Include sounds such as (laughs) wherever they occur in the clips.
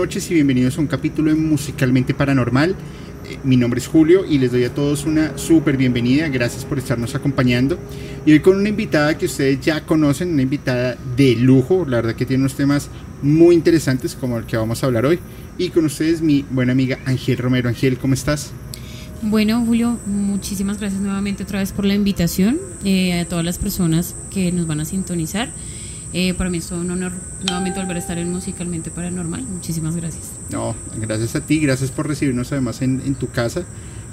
noches y bienvenidos a un capítulo de Musicalmente Paranormal. Eh, mi nombre es Julio y les doy a todos una súper bienvenida. Gracias por estarnos acompañando. Y hoy con una invitada que ustedes ya conocen, una invitada de lujo. La verdad que tiene unos temas muy interesantes como el que vamos a hablar hoy. Y con ustedes mi buena amiga Ángel Romero. Ángel, ¿cómo estás? Bueno, Julio, muchísimas gracias nuevamente otra vez por la invitación. Eh, a todas las personas que nos van a sintonizar. Eh, para mí es un honor nuevamente volver a estar en Musicalmente Paranormal. Muchísimas gracias. No, gracias a ti, gracias por recibirnos además en, tu casa.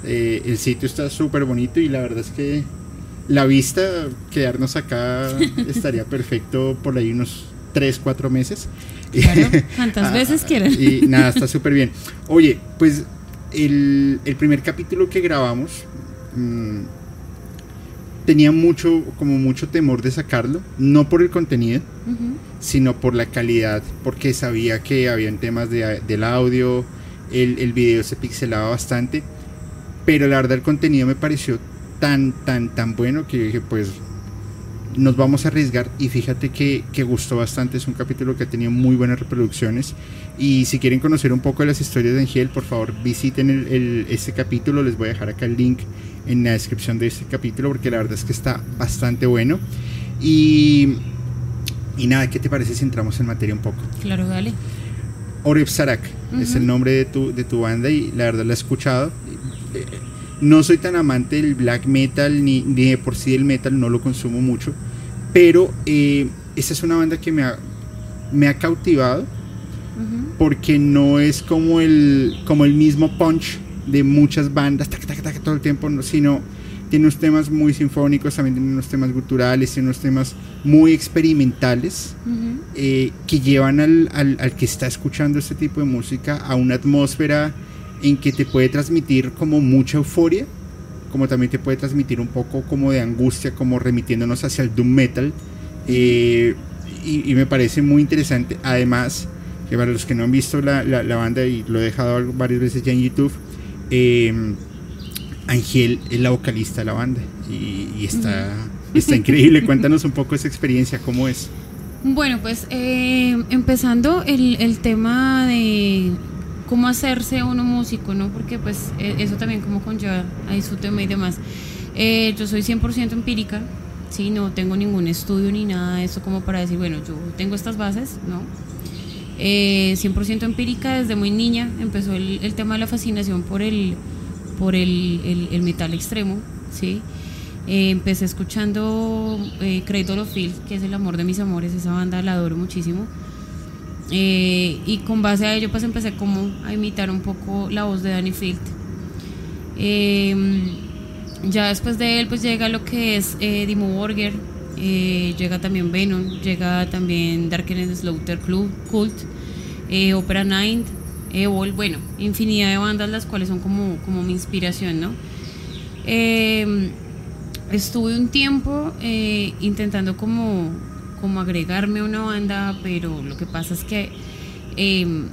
Eh, el sitio está súper bonito y la verdad es que la vista, quedarnos acá (laughs) estaría perfecto por ahí unos 3, 4 meses. Claro, (laughs) cuantas ah, veces quieran. Y nada, está súper bien. Oye, pues el, el, primer capítulo que grabamos... Mmm, tenía mucho, como mucho temor de sacarlo, no por el contenido, sino por la calidad, porque sabía que habían temas de, del audio, el, el video se pixelaba bastante, pero la verdad el contenido me pareció tan, tan, tan bueno que dije, pues nos vamos a arriesgar y fíjate que, que, gustó bastante, es un capítulo que ha tenido muy buenas reproducciones y si quieren conocer un poco de las historias de Angel, por favor visiten el, este capítulo, les voy a dejar acá el link en la descripción de este capítulo porque la verdad es que está bastante bueno y, y nada, ¿qué te parece si entramos en materia un poco? Claro, dale. Oreb Sarak es el nombre de tu, de tu banda y la verdad la he escuchado. No soy tan amante del black metal ni, ni de por sí del metal, no lo consumo mucho pero eh, esa es una banda que me ha, me ha cautivado porque no es como el, como el mismo punch de muchas bandas todo el tiempo, sino tiene unos temas muy sinfónicos, también tiene unos temas guturales, tiene unos temas muy experimentales eh, que llevan al, al, que está escuchando este tipo de música a una atmósfera en que te puede transmitir como mucha euforia como también te puede transmitir un poco como de angustia, como remitiéndonos hacia el doom metal. Eh, y, me parece muy interesante. Además, que para los que no han visto la, la, banda, y lo he dejado varias veces ya en YouTube, eh, Ángel es la vocalista de la banda y, está, está increíble. (laughs) Cuéntanos un poco esa experiencia, cómo es. Bueno, pues eh, empezando el, el tema de cómo hacerse uno músico, ¿no? Porque pues e, eso también como conlleva ahí su tema y demás. Eh, yo soy 100% empírica, ¿sí? No tengo ningún estudio ni nada de eso como para decir, bueno, yo tengo estas bases, ¿no? 100% eh, empírica desde muy niña, empezó el, tema de la fascinación por el, por el, el, metal extremo, ¿sí? Eh, empecé escuchando of Field, que es el amor de mis amores, esa banda la adoro muchísimo. Eh, y con base a ello pues empecé como a imitar un poco la voz de Danny Field. Em, ya después de él pues llega lo que es eh, Dimo Borger, eh, llega también Venom, llega también Dark and Slaughter Cult, Opera Night, Evil, bueno, infinidad de bandas las cuales son como, como mi inspiración, ¿no? Em, estuve un tiempo intentando como como agregarme a una banda, pero lo que pasa es que em,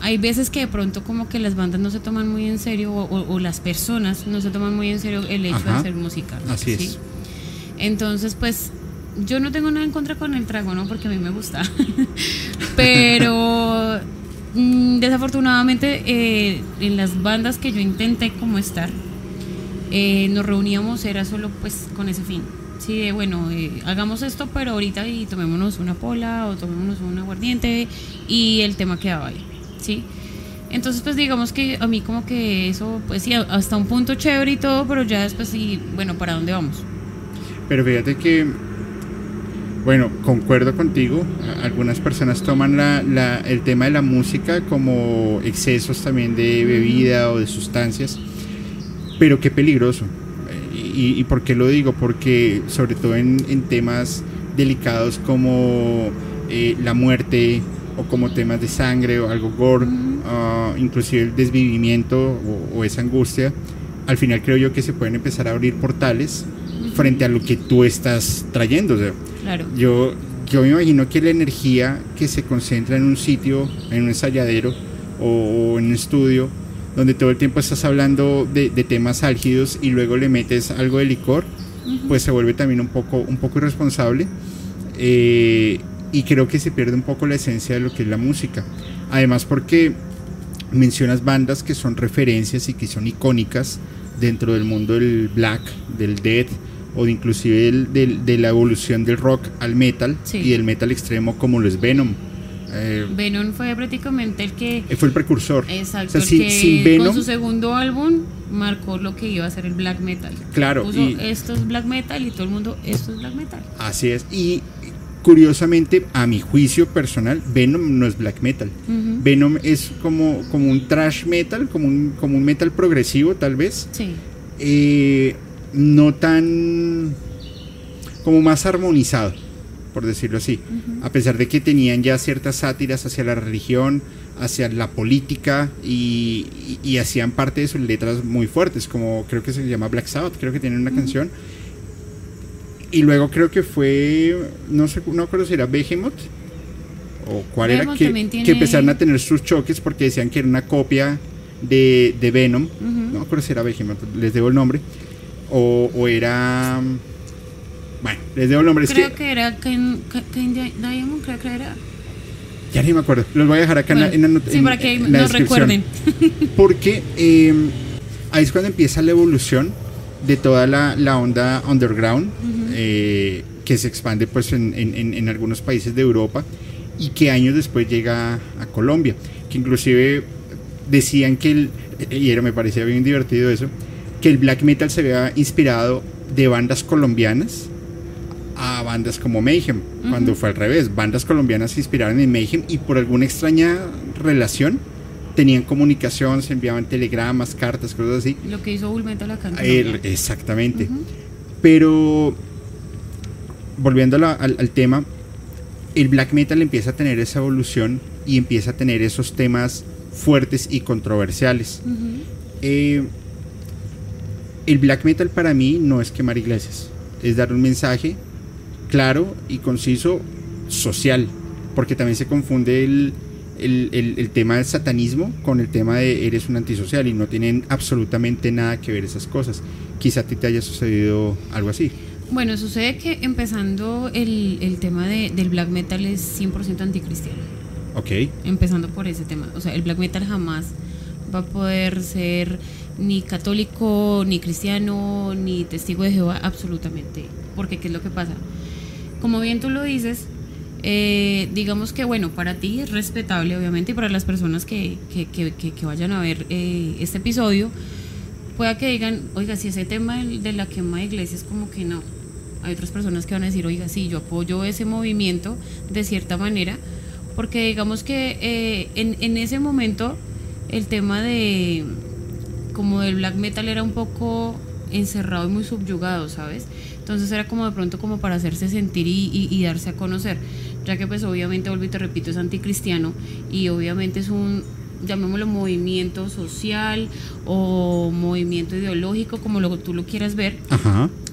hay veces que de pronto como que las bandas no se toman muy en serio o, las personas no se toman muy en serio el hecho de hacer música. Así es. Entonces, pues yo no tengo nada en contra con el trago, ¿no? Porque a mí me gusta. (laughs) pero mm, desafortunadamente eh, en las bandas que yo intenté como estar, eh, nos reuníamos, era solo pues con ese fin. Sí, de bueno, hagamos esto, pero ahorita y tomémonos una pola o tomémonos un aguardiente y el tema quedaba ahí, ¿sí? Entonces, pues digamos que a mí como que eso, pues sí, hasta un punto chévere y todo, pero ya después sí, bueno, ¿para dónde vamos? Pero fíjate que, bueno, concuerdo contigo, algunas personas toman la, la, el tema de la música como excesos también de bebida o de sustancias, pero qué peligroso y, por qué lo digo? Porque sobre todo en, temas delicados como eh, la muerte o como temas de sangre o algo gore, ah, inclusive el desvivimiento o, esa angustia, al final creo yo que se pueden empezar a abrir portales frente a lo que tú estás trayendo. Claro. Yo, yo me imagino que la energía que se concentra en un sitio, en un ensayadero o en un estudio, donde todo el tiempo estás hablando de, temas álgidos y luego le metes algo de licor, pues se vuelve también un poco, un poco irresponsable. Eh, y creo que se pierde un poco la esencia de lo que es la música. Además porque mencionas bandas que son referencias y que son icónicas dentro del mundo del black, del death o de inclusive del, de la evolución del rock al metal y del metal extremo como lo es Venom. Eh, Venom fue prácticamente el que... Eh, fue el precursor. Exacto, que con su segundo álbum marcó lo que iba a ser el black metal. Claro. y, esto es black metal y todo el mundo, esto es black metal. Así es. Y curiosamente, a mi juicio personal, Venom no es black metal. Venom es como, como un trash metal, como un, como un metal progresivo tal vez. Sí. Eh, no tan... como más armonizado por decirlo así, a pesar de que tenían ya ciertas sátiras hacia la religión, hacia la política y, hacían parte de sus letras muy fuertes, como creo que se llama Black Sabbath, creo que tienen una canción. Y luego creo que fue, no sé, no acuerdo si era Behemoth o cuál era, que, empezaron a tener sus choques porque decían que era una copia de, Venom, no acuerdo si era Behemoth, les debo el nombre, o, o era... Bueno, les debo el nombre. Creo que, era Ken, Diamond, creo que era. Ya ni me acuerdo. Los voy a dejar acá en, la, Sí, para que nos recuerden. (laughs) (laughs) Porque eh, ahí es cuando empieza la evolución de toda la, la onda underground, eh, que se expande pues en, en, en, algunos países de Europa y que años después llega a Colombia. Que inclusive decían que el, y era, me parecía bien divertido eso, que el black metal se había inspirado de bandas colombianas a bandas como Mayhem, cuando fue al revés. Bandas colombianas se inspiraron en Mayhem y por alguna extraña relación tenían comunicación, se enviaban telegramas, cartas, cosas así. Lo que hizo Metal acá Exactamente. Pero volviendo al, tema, el black metal empieza a tener esa evolución y empieza a tener esos temas fuertes y controversiales. Eh, el black metal para mí no es quemar iglesias, es dar un mensaje claro y conciso social, porque también se confunde el, el, tema del satanismo con el tema de eres un antisocial y no tienen absolutamente nada que ver esas cosas. Quizá a ti te haya sucedido algo así. Bueno, sucede que empezando el, el tema de, del black metal es 100% anticristiano. Ok. Empezando por ese tema. O sea, el black metal jamás va a poder ser ni católico, ni cristiano, ni testigo de Jehová, absolutamente. Porque, ¿qué es lo que pasa? como bien tú lo dices, eh, digamos que bueno, para ti es respetable, obviamente, y para las personas que, que, que, vayan a ver eh, este episodio, pueda que digan, oiga, si ese tema de la quema de iglesias, como que no. Hay otras personas que van a decir, oiga, sí, yo apoyo ese movimiento de cierta manera, porque digamos que eh, en, en ese momento el tema de como del black metal era un poco encerrado y muy subyugado, ¿sabes? Entonces era como de pronto como para hacerse sentir y, darse a conocer, ya que pues obviamente, vuelvo y te repito, es anticristiano y obviamente es un, llamémoslo movimiento social o movimiento ideológico, como lo, tú lo quieras ver.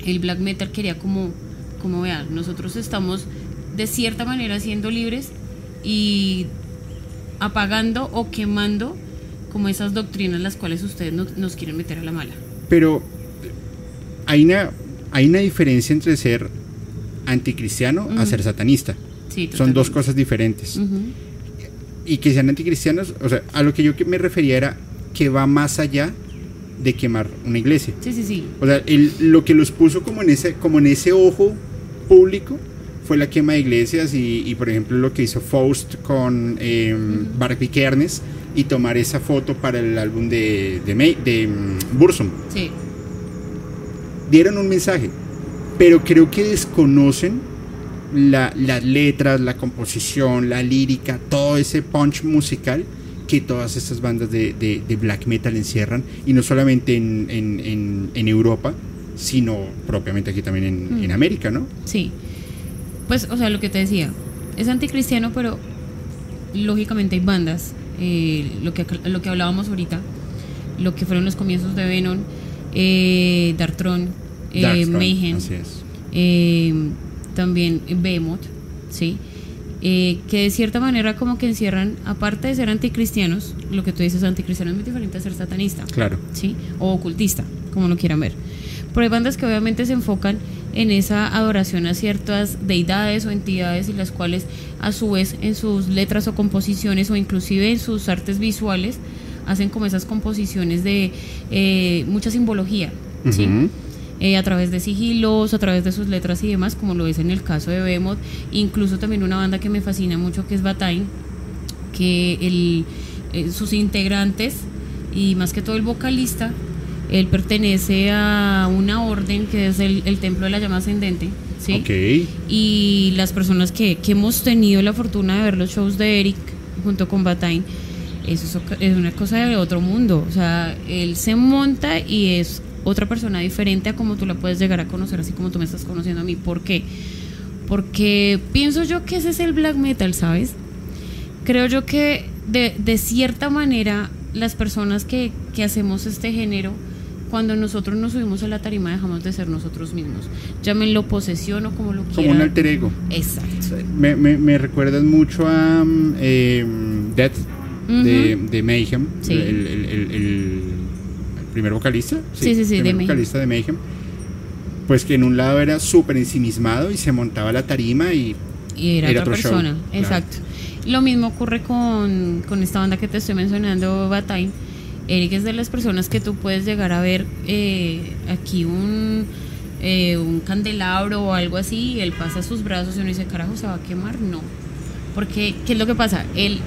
El black metal quería como, como vean, nosotros estamos de cierta manera siendo libres y apagando o quemando como esas doctrinas las cuales ustedes nos quieren meter a la mala. Pero hay una hay una diferencia entre ser anticristiano a ser satanista. Son dos cosas diferentes. Y que sean anticristianos, o sea, a lo que yo me refería era que va más allá de quemar una iglesia. Sí, sí, sí. O sea, lo que los puso como en ese, como en ese ojo público fue la quema de iglesias y, por ejemplo lo que hizo Faust con eh, Barbie Kernes y tomar esa foto para el álbum de, de, de, mm, Bursum. Sí dieron un mensaje, pero creo que desconocen las letras, la composición, la lírica, todo ese punch musical que todas estas bandas de, black metal encierran, y no solamente en, Europa, sino propiamente aquí también en, mm. América, ¿no? Sí. Pues, o sea, lo que te decía, es anticristiano, pero lógicamente hay bandas, eh, lo, que, lo que hablábamos ahorita, lo que fueron los comienzos de Venom, eh, Dartron, eh, Mayhem, eh, también Behemoth, ¿sí? Que de cierta manera como que encierran, aparte de ser anticristianos, lo que tú dices anticristiano es muy diferente a ser satanista. Claro. ¿Sí? O ocultista, como lo quieran ver. Pero hay bandas que obviamente se enfocan en esa adoración a ciertas deidades o entidades y las cuales a su vez en sus letras o composiciones o inclusive en sus artes visuales hacen como esas composiciones de eh, mucha simbología, ¿sí? Eh, a través de sigilos, a través de sus letras y demás, como lo es en el caso de Behemoth, incluso también una banda que me fascina mucho que es Batain, que el, eh, sus integrantes y más que todo el vocalista, él pertenece a una orden que es el, Templo de la Llama Ascendente. ¿sí? Y las personas que, que, hemos tenido la fortuna de ver los shows de Eric junto con Batain, eso es una cosa de otro mundo. O sea, él se monta y es otra persona diferente a como tú la puedes llegar a conocer, así como tú me estás conociendo a mí. ¿Por qué? Porque pienso yo que ese es el black metal, ¿sabes? Creo yo que de, de cierta manera las personas que, que hacemos este género, cuando nosotros nos subimos a la tarima dejamos de ser nosotros mismos. Llámenlo posesión o como lo quieran. Como un alter ego. Exacto. Me, me, me recuerdas mucho a eh, Death de, de, Mayhem, sí. el, el, el, primer vocalista. Sí, sí, sí, el primer vocalista de Mayhem. Pues que en un lado era súper ensimismado y se montaba la tarima y, y era, otra persona. Exacto. Lo mismo ocurre con, con, esta banda que te estoy mencionando, Batime. Eric es de las personas que tú puedes llegar a ver eh, aquí un, eh, un candelabro o algo así, y él pasa sus brazos y uno dice, carajo, ¿se va a quemar? No. Porque, ¿qué es lo que pasa? Él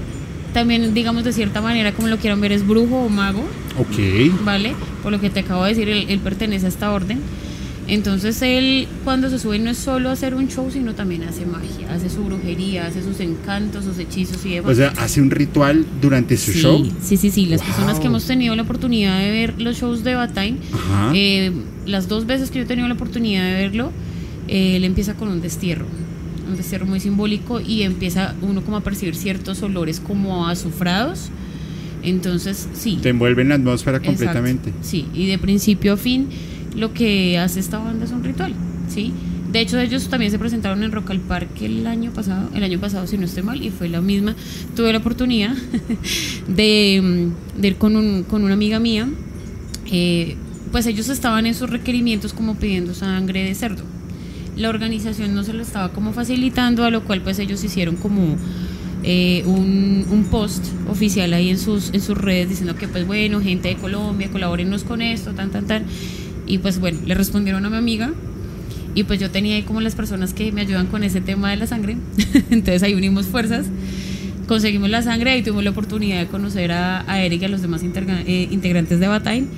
también, digamos, de cierta manera, como lo quieran ver, es brujo o mago. Ok. ¿Vale? Por lo que te acabo de decir, él, pertenece a esta orden. Entonces él cuando se sube no es solo hacer un show, sino también hace magia, hace su brujería, hace sus encantos, sus hechizos y demás. O sea, hace un ritual durante su show. Sí, sí, sí. Las personas que hemos tenido la oportunidad de ver los shows de Batine, eh, las dos veces que yo he tenido la oportunidad de verlo, eh, él empieza con un destierro un destierro muy simbólico y empieza uno como a percibir ciertos olores como azufrados. Entonces, sí. Te envuelven la atmósfera completamente. Sí, y de principio a fin lo que hace esta banda es un ritual, ¿sí? De hecho, ellos también se presentaron en Rock al Parque el año pasado, el año pasado si no estoy mal, y fue la misma. Tuve la oportunidad (laughs) de, ir con, un, con una amiga mía. Eh, pues ellos estaban en sus requerimientos como pidiendo sangre de cerdo la organización no se lo estaba como facilitando, a lo cual pues ellos hicieron como eh, un, un, post oficial ahí en sus, en sus redes diciendo que pues bueno, gente de Colombia, colabórenos con esto, tan, tan, tan. Y pues bueno, le respondieron a mi amiga y pues yo tenía ahí como las personas que me ayudan con ese tema de la sangre. (laughs) Entonces ahí unimos fuerzas, conseguimos la sangre y tuvimos la oportunidad de conocer a, a Eric y a los demás eh, integrantes de Batain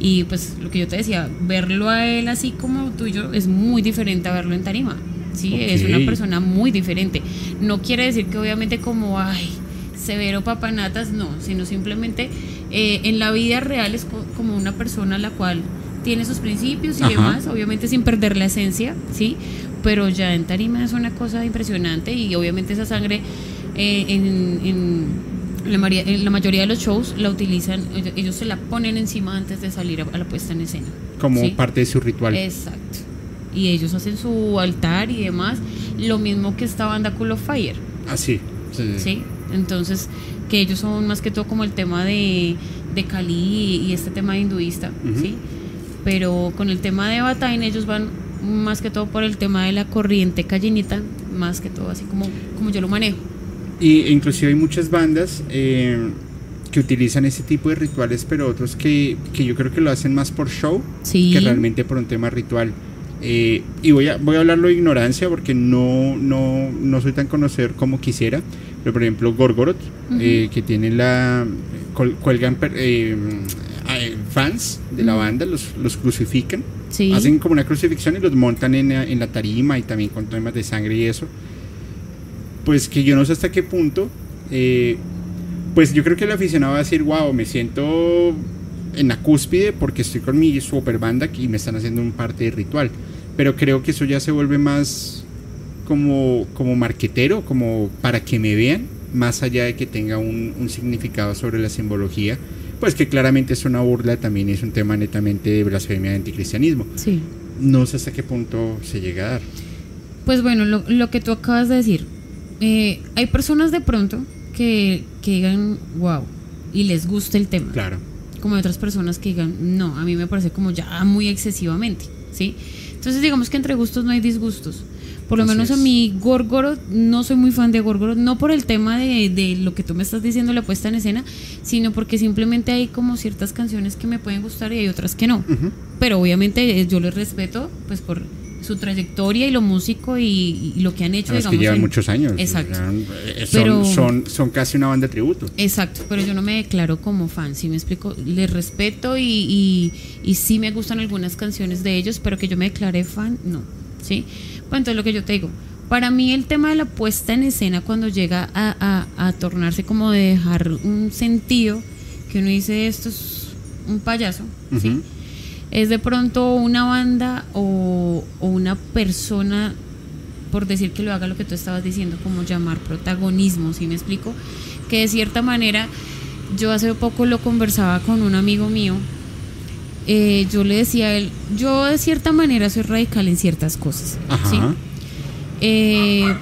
y pues lo que yo te decía, verlo a él así como tú y yo es muy diferente a verlo en tarima. Sí, es una persona muy diferente. No quiere decir que obviamente como, ay, severo papanatas, no, sino simplemente eh, en la vida real es como una persona la cual tiene sus principios y demás, obviamente sin perder la esencia, ¿sí? Pero ya en tarima es una cosa impresionante y obviamente esa sangre eh, en la, en la mayoría de los shows la utilizan, ellos se la ponen encima antes de salir a, la puesta en escena. Como parte de su ritual. Exacto. Y ellos hacen su altar y demás. Lo mismo que esta banda Cool of Fire. Ah, sí. Sí. Entonces, que ellos son más que todo como el tema de, de Kali y este tema hinduista, ¿sí? Pero con el tema de Batain ellos van más que todo por el tema de la corriente callinita, más que todo así como, como yo lo manejo. Y inclusive hay muchas bandas eh, que utilizan ese tipo de rituales, pero otros que, que, yo creo que lo hacen más por show que realmente por un tema ritual. Eh, y voy a, voy a hablarlo de ignorancia porque no, no, no soy tan conocedor como quisiera. Pero por ejemplo, Gorgoroth, eh, que tiene la. cuelgan fans de la banda, los, los crucifican. Hacen como una crucifixión y los montan en, en la tarima y también con temas de sangre y eso pues que yo no sé hasta qué punto, eh, pues yo creo que el aficionado va a decir, wow, me siento en la cúspide porque estoy con mi super banda y me están haciendo un parte de ritual. Pero creo que eso ya se vuelve más como, como marquetero, como para que me vean, más allá de que tenga un, un significado sobre la simbología, pues que claramente es una burla, también es un tema netamente de blasfemia de anticristianismo. Sí. No sé hasta qué punto se llega a dar. Pues bueno, lo, lo que tú acabas de decir, eh, hay personas de pronto que, que digan, wow, y les gusta el tema. Claro. como hay otras personas que digan, no, a mí me parece como ya muy excesivamente, ¿sí? Entonces digamos que entre gustos no hay disgustos. Por lo Así menos a mí Gorgoro, no soy muy fan de Gorgoro, no por el tema de, de lo que tú me estás diciendo, la puesta en escena, sino porque simplemente hay como ciertas canciones que me pueden gustar y hay otras que no. Pero obviamente eh, yo les respeto pues por su trayectoria y lo músico y, y lo que han hecho, No, es que digamos. llevan en- muchos años. Exacto. llevan- eh, son, Pero- son, son casi una banda de tributo. Exacto, pero yo no me declaro como fan, si me explico, les respeto y, y, y sí me gustan algunas canciones de ellos, pero que yo me declaré fan, no, ¿sí? Pues entonces lo que yo te digo, para mí el tema de la puesta en escena cuando llega a, a, a tornarse como de dejar un sentido, que uno dice esto es un payaso, ¿sí? Es de pronto una banda o, o una persona, por decir que lo haga lo que tú estabas diciendo, como llamar protagonismo, ¿sí me explico? Que de cierta manera, yo hace poco lo conversaba con un amigo mío, eh, yo le decía a él, yo de cierta manera soy radical en ciertas cosas, ¿sí? Eh,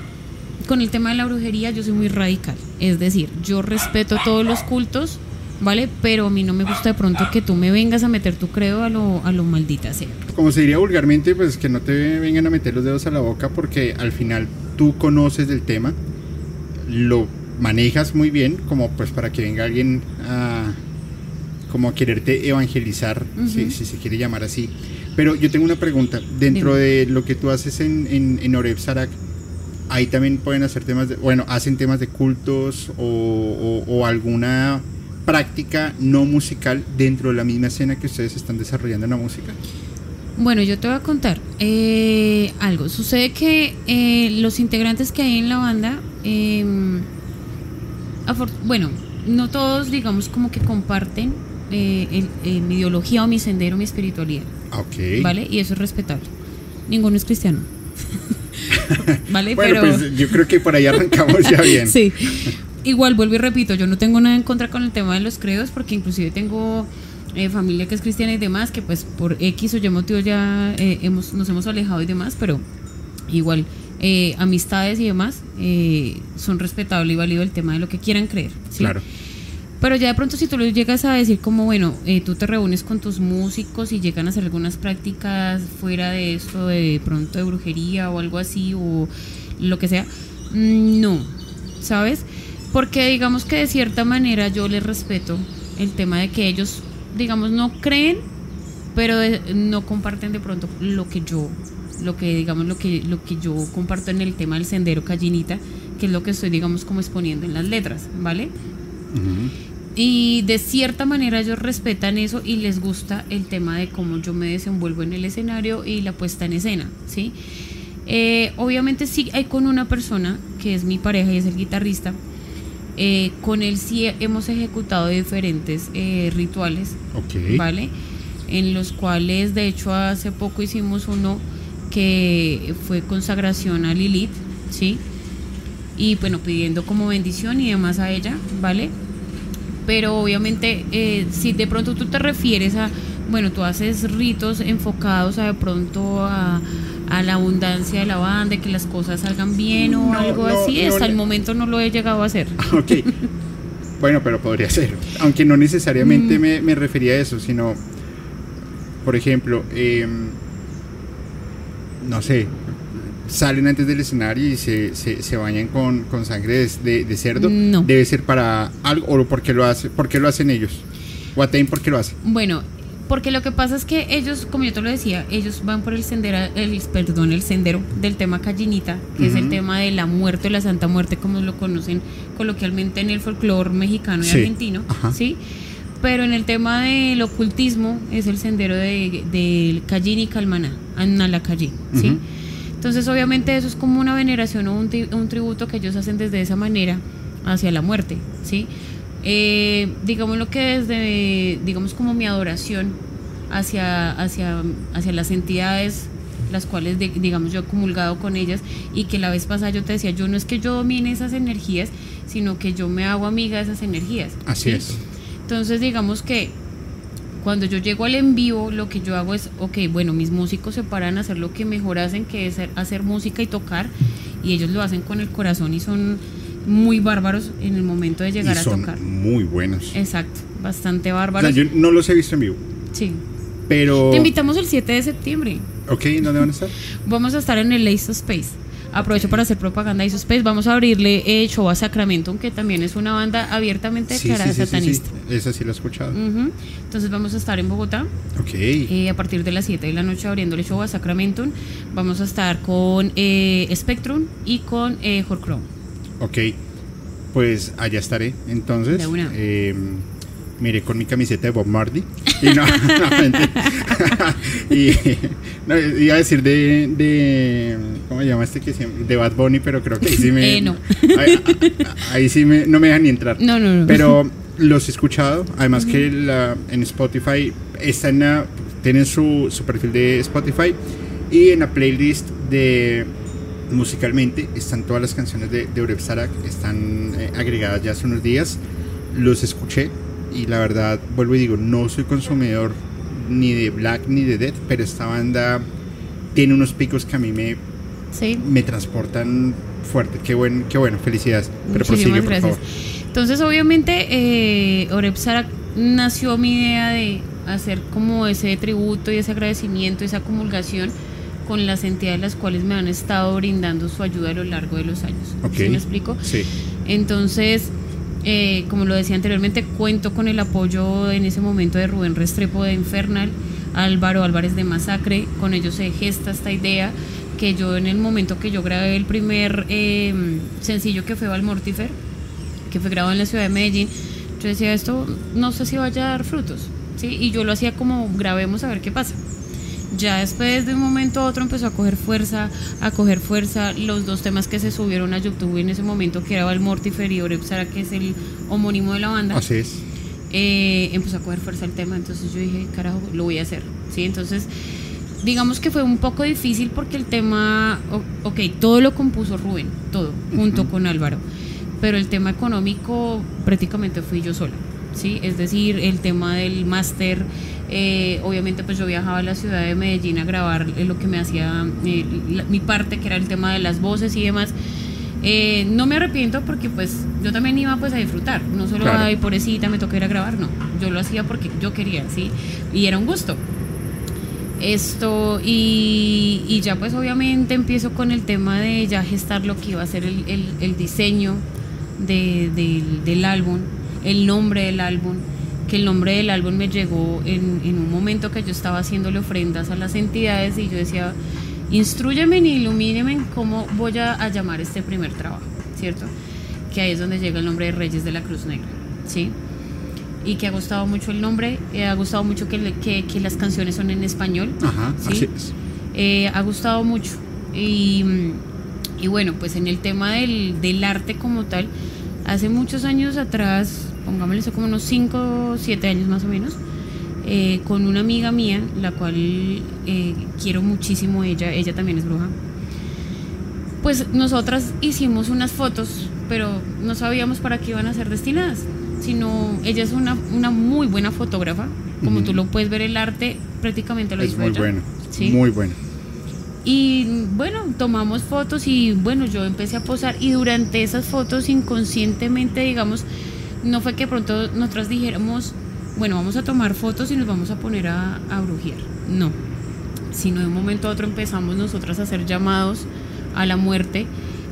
con el tema de la brujería yo soy muy radical. Es decir, yo respeto todos los cultos, ¿vale? Pero a mí no me gusta de pronto que tú me vengas a meter tu credo a lo, a lo maldita sea. Como se diría vulgarmente, pues que no te vengan a meter los dedos a la boca porque al final tú conoces del tema, lo manejas muy bien, como pues para que venga alguien a como a quererte evangelizar, si, Ujú. si se quiere llamar así. Pero yo tengo una pregunta. Dentro Dime. de lo que tú haces en, en, en Oreb Sarak, ahí también pueden hacer temas de, bueno, hacen temas de cultos o, o- o alguna práctica no musical dentro de la misma escena que ustedes están desarrollando en la música. Bueno, yo te voy a contar eh, algo. Sucede que eh, los integrantes que hay en la banda, eh, bueno, no todos digamos como que comparten eh, el- eh, mi ideología o mi sendero, mi espiritualidad. Ok. ¿Vale? Y eso es respetable. Ninguno es cristiano. (laughs) ¿Vale? Bueno, Pero. pues yo creo que por ahí arrancamos ya bien. (laughs) Sí. Igual vuelvo y repito, yo no tengo nada en contra con el tema de los credos, porque inclusive tengo eh, familia que es cristiana y demás, que pues por X o Y motivo ya eh, hemos, nos hemos alejado y demás, pero igual eh, amistades y demás eh, son respetable y válido el tema de lo que quieran creer. ¿sí? Claro. Pero ya de pronto si tú lo llegas a decir como, bueno, eh, tú te reúnes con tus músicos y llegan a hacer algunas prácticas fuera de esto, de pronto de brujería o algo así, o lo que sea, mm, no, ¿sabes? Porque digamos que de cierta manera yo les respeto el tema de que ellos, digamos, no creen, pero no comparten de pronto lo que yo, lo que digamos, lo que, lo que yo comparto en el tema del sendero callinita, que es lo que estoy, digamos, como exponiendo en las letras, ¿vale? Ujú. Y de cierta manera ellos respetan eso y les gusta el tema de cómo yo me desenvuelvo en el escenario y la puesta en escena, ¿sí? Eh, obviamente sí hay con una persona que es mi pareja y es el guitarrista. eh, con él sí hemos ejecutado diferentes eh, rituales, Ok. ¿vale? En los cuales, de hecho, hace poco hicimos uno que fue consagración a Lilith, ¿sí? Y bueno, pidiendo como bendición y demás a ella, ¿vale? Pero obviamente, eh, si de pronto tú te refieres a, bueno, tú haces ritos enfocados a de pronto a, a la abundancia de la banda, que las cosas salgan bien o No, algo no, así, no, hasta el momento no lo he llegado a hacer. (laughs) Ok. Bueno, pero podría ser. Aunque no necesariamente Mm. me, me refería a eso, sino, por ejemplo, em, no sé, salen antes del escenario y se, se, se bañan con, con sangre de, de- de cerdo. No. Debe ser para algo, o porque lo, hace, porque lo hacen ellos. O Aten, ¿por qué lo hacen? Bueno, porque lo que pasa es que ellos, como yo te lo decía, ellos van por el sendero, el, perdón, el sendero del tema callinita, que es el tema de la muerte o la santa muerte, como lo conocen coloquialmente en el folclore mexicano y Sí, argentino, ajá. ¿sí? Pero en el tema del ocultismo es el sendero de- del Callín y Calmaná, Analacallí, ¿sí? Ujú. Entonces, obviamente, eso es como una veneración o un, tri- un tributo que ellos hacen desde esa manera hacia la muerte, ¿sí? Eh, digamos lo que desde, digamos como mi adoración hacia, hacia, hacia las entidades las cuales de- digamos yo he comulgado con ellas y que la vez pasada yo te decía, yo no es que yo domine esas energías, sino que yo me hago amiga de esas energías. Así ¿sí? es. Entonces, digamos que cuando yo llego al en vivo, lo que yo hago es, ok, bueno, mis músicos se paran a hacer lo que mejor hacen, que es hacer, música y tocar, y ellos lo hacen con el corazón y son muy bárbaros en el momento de llegar y a son tocar. muy buenos. Exacto. bastante O bárbaros. sea, yo no los he visto en vivo, Sí. pero... Te invitamos el 7 de septiembre. Ok, ¿dónde van a estar? Vamos a estar en el Ace of Space. Aprovecho para hacer propaganda of Space. Vamos a abrirle eh, show a Sacramento, que también es una banda abiertamente declarada sí, sí, sí, satanista. Esa sí la he escuchado. Entonces vamos a estar en Bogotá Ok, eh, a partir de las 7 de la noche abriéndole show a Sacramento. Vamos a estar con eh, Spectrum y con eh, ok, pues allá estaré, entonces. De una. eh, miré con mi camiseta de Bob Marley. (laughs) Y no, (laughs) y no, iba a decir de, de. ¿Cómo se llama este que siempre? De Bad Bunny, pero creo que ahí sí me. (laughs) Eh, no. Ahí, ahí sí me, no me dejan ni entrar. No, no, no. Pero los he escuchado. Además que la- en Spotify está en la- tienen su, su perfil de Spotify y en la playlist de musicalmente están todas las canciones de, de Ureb Sarak. Están eh, agregadas ya hace unos días. Los escuché y la verdad, vuelvo y digo, no soy consumidor ni de Black ni de Dead, pero esta banda tiene unos picos que a mí me, Sí. me transportan fuerte. Qué, buen, qué bueno, felicidades. Pero prosigue, Muchísimas por gracias. favor. Entonces, obviamente, eh, Oreb Sarak nació mi idea de hacer como ese tributo y ese agradecimiento, esa comulgación con las entidades las cuales me han estado brindando su ayuda a lo largo de los años. ¿Sí me explico? Sí. Entonces, eh, como lo decía anteriormente, cuento con el apoyo en ese momento de Rubén Restrepo de Infernal, Álvaro Álvarez de Masacre, con ellos se gesta esta idea que yo en el momento que yo grabé el primer eh, sencillo que fue Valmortifer, que fue grabado en la ciudad de Medellín, yo decía esto no sé si vaya a dar frutos, ¿sí? Y yo lo hacía como grabemos a ver qué pasa. Ya después de un momento a otro empezó a coger fuerza, a coger fuerza los dos temas que se subieron a YouTube en ese momento, que era Valmortifer y Oreb Sara, que es el homónimo de la banda Así es. eh, empezó a coger fuerza el tema, entonces yo dije, carajo, lo voy a hacer, ¿sí? Entonces, digamos que fue un poco difícil porque el tema, ok, todo lo compuso Rubén, todo, junto Ujú. con Álvaro, pero el tema económico prácticamente fui yo sola, ¿sí? Es decir, el tema del máster, eh, obviamente pues yo viajaba a la ciudad de Medellín a grabar eh, lo que me hacía eh, la- mi parte, que era el tema de las voces y demás. Eh, no me arrepiento porque pues yo también iba pues a disfrutar, no solo Claro. ay pobrecita me toca ir a grabar, no, yo lo hacía porque yo quería, sí, y era un gusto. Esto, y, y ya pues obviamente empiezo con el tema de ya gestar lo que iba a ser el, el- el diseño de- del- del álbum, el nombre del álbum, que el nombre del álbum me llegó en, en un momento que yo estaba haciéndole ofrendas a las entidades y yo decía, instruyeme y ilumíneme en cómo voy a, a llamar este primer trabajo, ¿cierto? Que ahí es donde llega el nombre de Reyes de la Cruz Negra, ¿sí? y que ha gustado mucho el nombre, eh, ha gustado mucho que, le- que, que las canciones son en español, Ajá, ¿sí? así es. Eh, ha gustado mucho. Y, mm, y bueno, pues en el tema del, del arte como tal, hace muchos años atrás, pongámosle eso como unos 5 o 7 años más o menos, eh, con una amiga mía, la cual eh, quiero muchísimo ella, ella también es bruja. Pues nosotras hicimos unas fotos, pero no sabíamos para qué iban a ser destinadas, sino ella es una, una muy buena fotógrafa, como tú lo puedes ver el arte, prácticamente lo Es hizo muy ella. bueno. Sí. Muy bueno. Y bueno, tomamos fotos y bueno, yo empecé a posar y durante esas fotos inconscientemente, digamos, no fue que pronto nosotras dijéramos, bueno, vamos a tomar fotos y nos vamos a poner a, brujear. No, sino de un momento a otro empezamos nosotras a hacer llamados a la muerte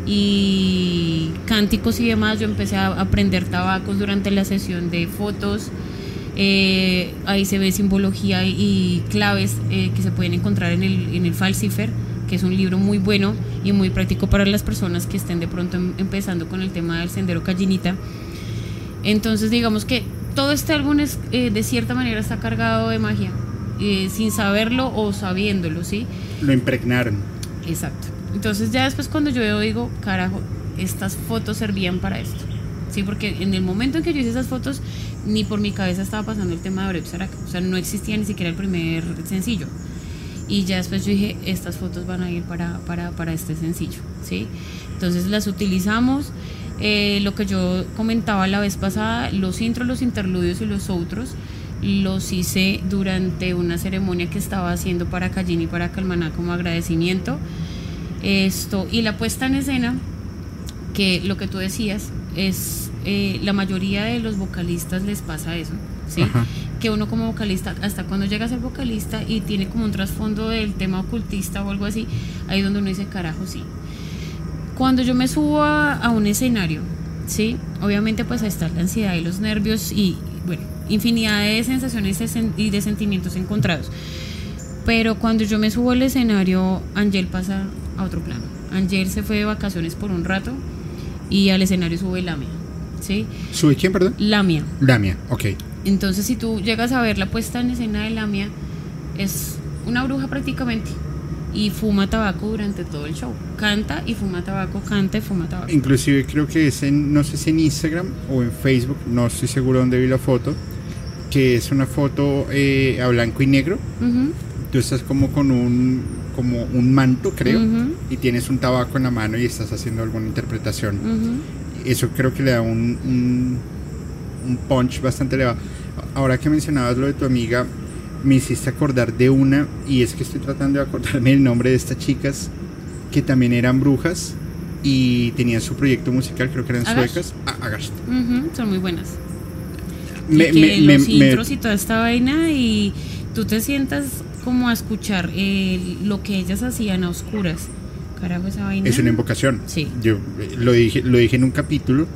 y cánticos y demás. Yo empecé a aprender tabacos durante la sesión de fotos. Eh, ahí se ve simbología y, claves eh, que se pueden encontrar en el, en el Falsifer, que es un libro muy bueno y muy práctico para las personas que estén de pronto em- empezando con el tema del sendero Callinita. Entonces, digamos que todo este álbum es, eh, de cierta manera está cargado de magia, sin saberlo o sabiéndolo, ¿sí? Lo impregnaron. Exacto. Entonces ya después cuando yo veo digo, carajo, estas fotos servían para esto. Sí, porque en el momento en que yo hice esas fotos, ni por mi cabeza estaba pasando el tema de Oreb. O sea, no existía ni siquiera el primer sencillo. Y ya después yo dije, estas fotos van a ir para, para, para este sencillo, ¿sí? Entonces las utilizamos. Eh, lo que yo comentaba la vez pasada, los intros, los interludios y los outros, los hice durante una ceremonia que estaba haciendo para Callín y para Calmaná como agradecimiento. Esto, y la puesta en escena, que lo que tú decías, es eh, la mayoría de los vocalistas les pasa eso. ¿sí? Que uno como vocalista, hasta cuando llega a ser vocalista y tiene como un trasfondo del tema ocultista o algo así, ahí es donde uno dice, carajo, sí. Cuando yo me subo a, a un escenario, ¿sí? Obviamente pues ahí está la ansiedad y los nervios y, bueno, infinidad de sensaciones y de sentimientos encontrados. Pero cuando yo me subo al escenario, Angel pasa a otro plano. Angel se fue de vacaciones por un rato y al escenario sube Lamia. ¿sí? ¿Sube quién, perdón? Lamia. Lamia, ok. Entonces, si tú llegas a ver la puesta en escena de Lamia, es una bruja prácticamente. Y fuma tabaco durante todo el show. Canta y fuma tabaco, canta y fuma tabaco. Inclusive creo que es en, no sé si en Instagram o en Facebook, no estoy seguro dónde vi la foto, que es una foto eh, a blanco y negro. Tú estás como con un, como un manto, creo, y tienes un tabaco en la mano y estás haciendo alguna interpretación. Eso creo que le da un, un, punch bastante elevado. Ahora que mencionabas lo de tu amiga, me hiciste acordar de una, y es que estoy tratando de acordarme el nombre de estas chicas que también eran brujas y tenían su proyecto musical, creo que eran suecas. Ah, son muy buenas. Me, los intros y toda esta vaina y tú te sientas como a escuchar eh, lo que ellas hacían a oscuras. Carajo, esa vaina. Es una invocación. Sí. Yo eh, lo dije, lo dije en un capítulo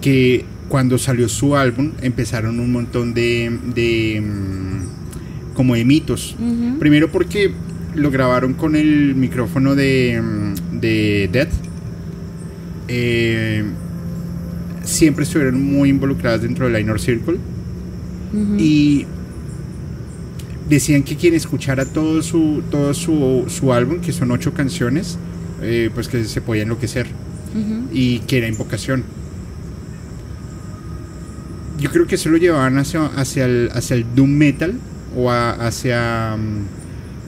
que cuando salió su álbum empezaron un montón de, de mm, como de mitos. Primero porque lo grabaron con el micrófono de, mm, de Death. Eh, siempre estuvieron muy involucradas dentro del Inner Circle. Y decían que quien escuchara todo su, todo su, su álbum, que son ocho canciones, eh, pues que se podía enloquecer y que era invocación. Yo creo que eso lo llevaban hacia, hacia, el, hacia el doom metal o hacia mm,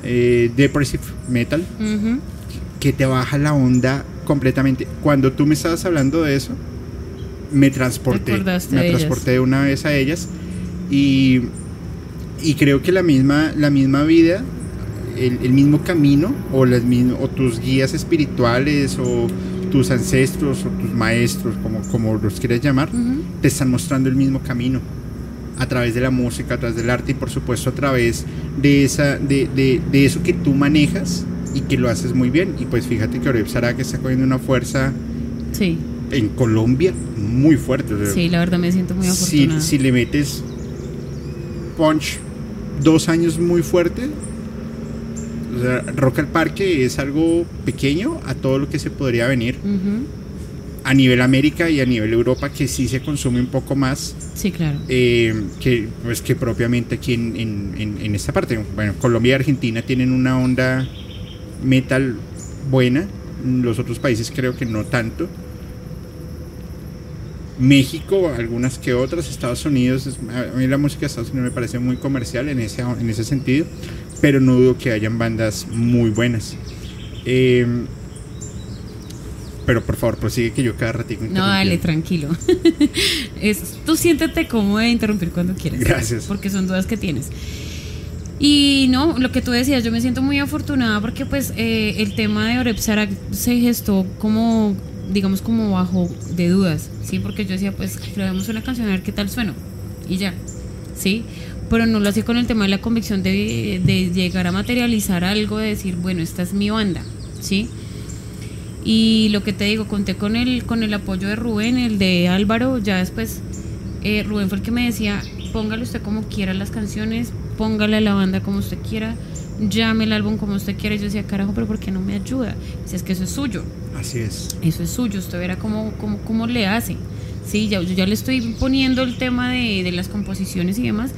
eh, depressive metal, que te baja la onda completamente. Cuando tú me estabas hablando de eso, me transporté, me transporté una vez a ellas y y creo que la misma, la misma vida, el, mismo camino, o, las o tus guías espirituales, o tus ancestros, o tus maestros, como, como los quieras llamar, te están mostrando el mismo camino a través de la música, a través del arte y por supuesto a través de, esa, de, de, de eso que tú manejas y que lo haces muy bien. Y pues fíjate que Oreb que está cogiendo una fuerza sí. En Colombia muy fuerte. sí, la verdad me siento muy afortunada. Si, si le metes punch dos años muy fuerte. O sea, Rock al Parque es algo pequeño a todo lo que se podría venir. A nivel América y a nivel Europa, que sí se consume un poco más. Sí, claro. Eh, que, pues, que propiamente aquí en, en, en, esta parte. Bueno, Colombia y Argentina tienen una onda metal buena. Los otros países creo que no tanto. México, algunas que otras, Estados Unidos, a mí la música de Estados Unidos me parece muy comercial en ese, en ese sentido, pero no dudo que hayan bandas muy buenas. Em, pero por favor, prosigue que yo cada ratito. No, dale, tranquilo. (laughs) tú siéntete cómodo de interrumpir cuando quieras. Gracias. Porque son dudas que tienes. Y no, lo que tú decías, yo me siento muy afortunada porque pues eh, el tema de Orepsara se gestó como digamos, como bajo de dudas, ¿sí? Porque yo decía, pues, grabemos una canción a ver qué tal suena. Y ya, ¿sí? Pero no lo hacía con el tema de la convicción de, llegar a materializar algo, de decir, bueno, esta es mi banda, ¿sí? Y lo que te digo, conté con el, con el apoyo de Rubén, el de Álvaro, ya después eh, Rubén fue el que me decía, póngale usted como quiera las canciones, póngale a la banda como usted quiera, llame el álbum como usted quiera. Y yo decía, carajo, pero ¿por qué no me ayuda? Si es que eso es suyo. Así es. Eso es suyo, usted verá cómo, cómo, cómo le hace. Sí, ya, yo ya le estoy poniendo el tema de, de las composiciones y demás.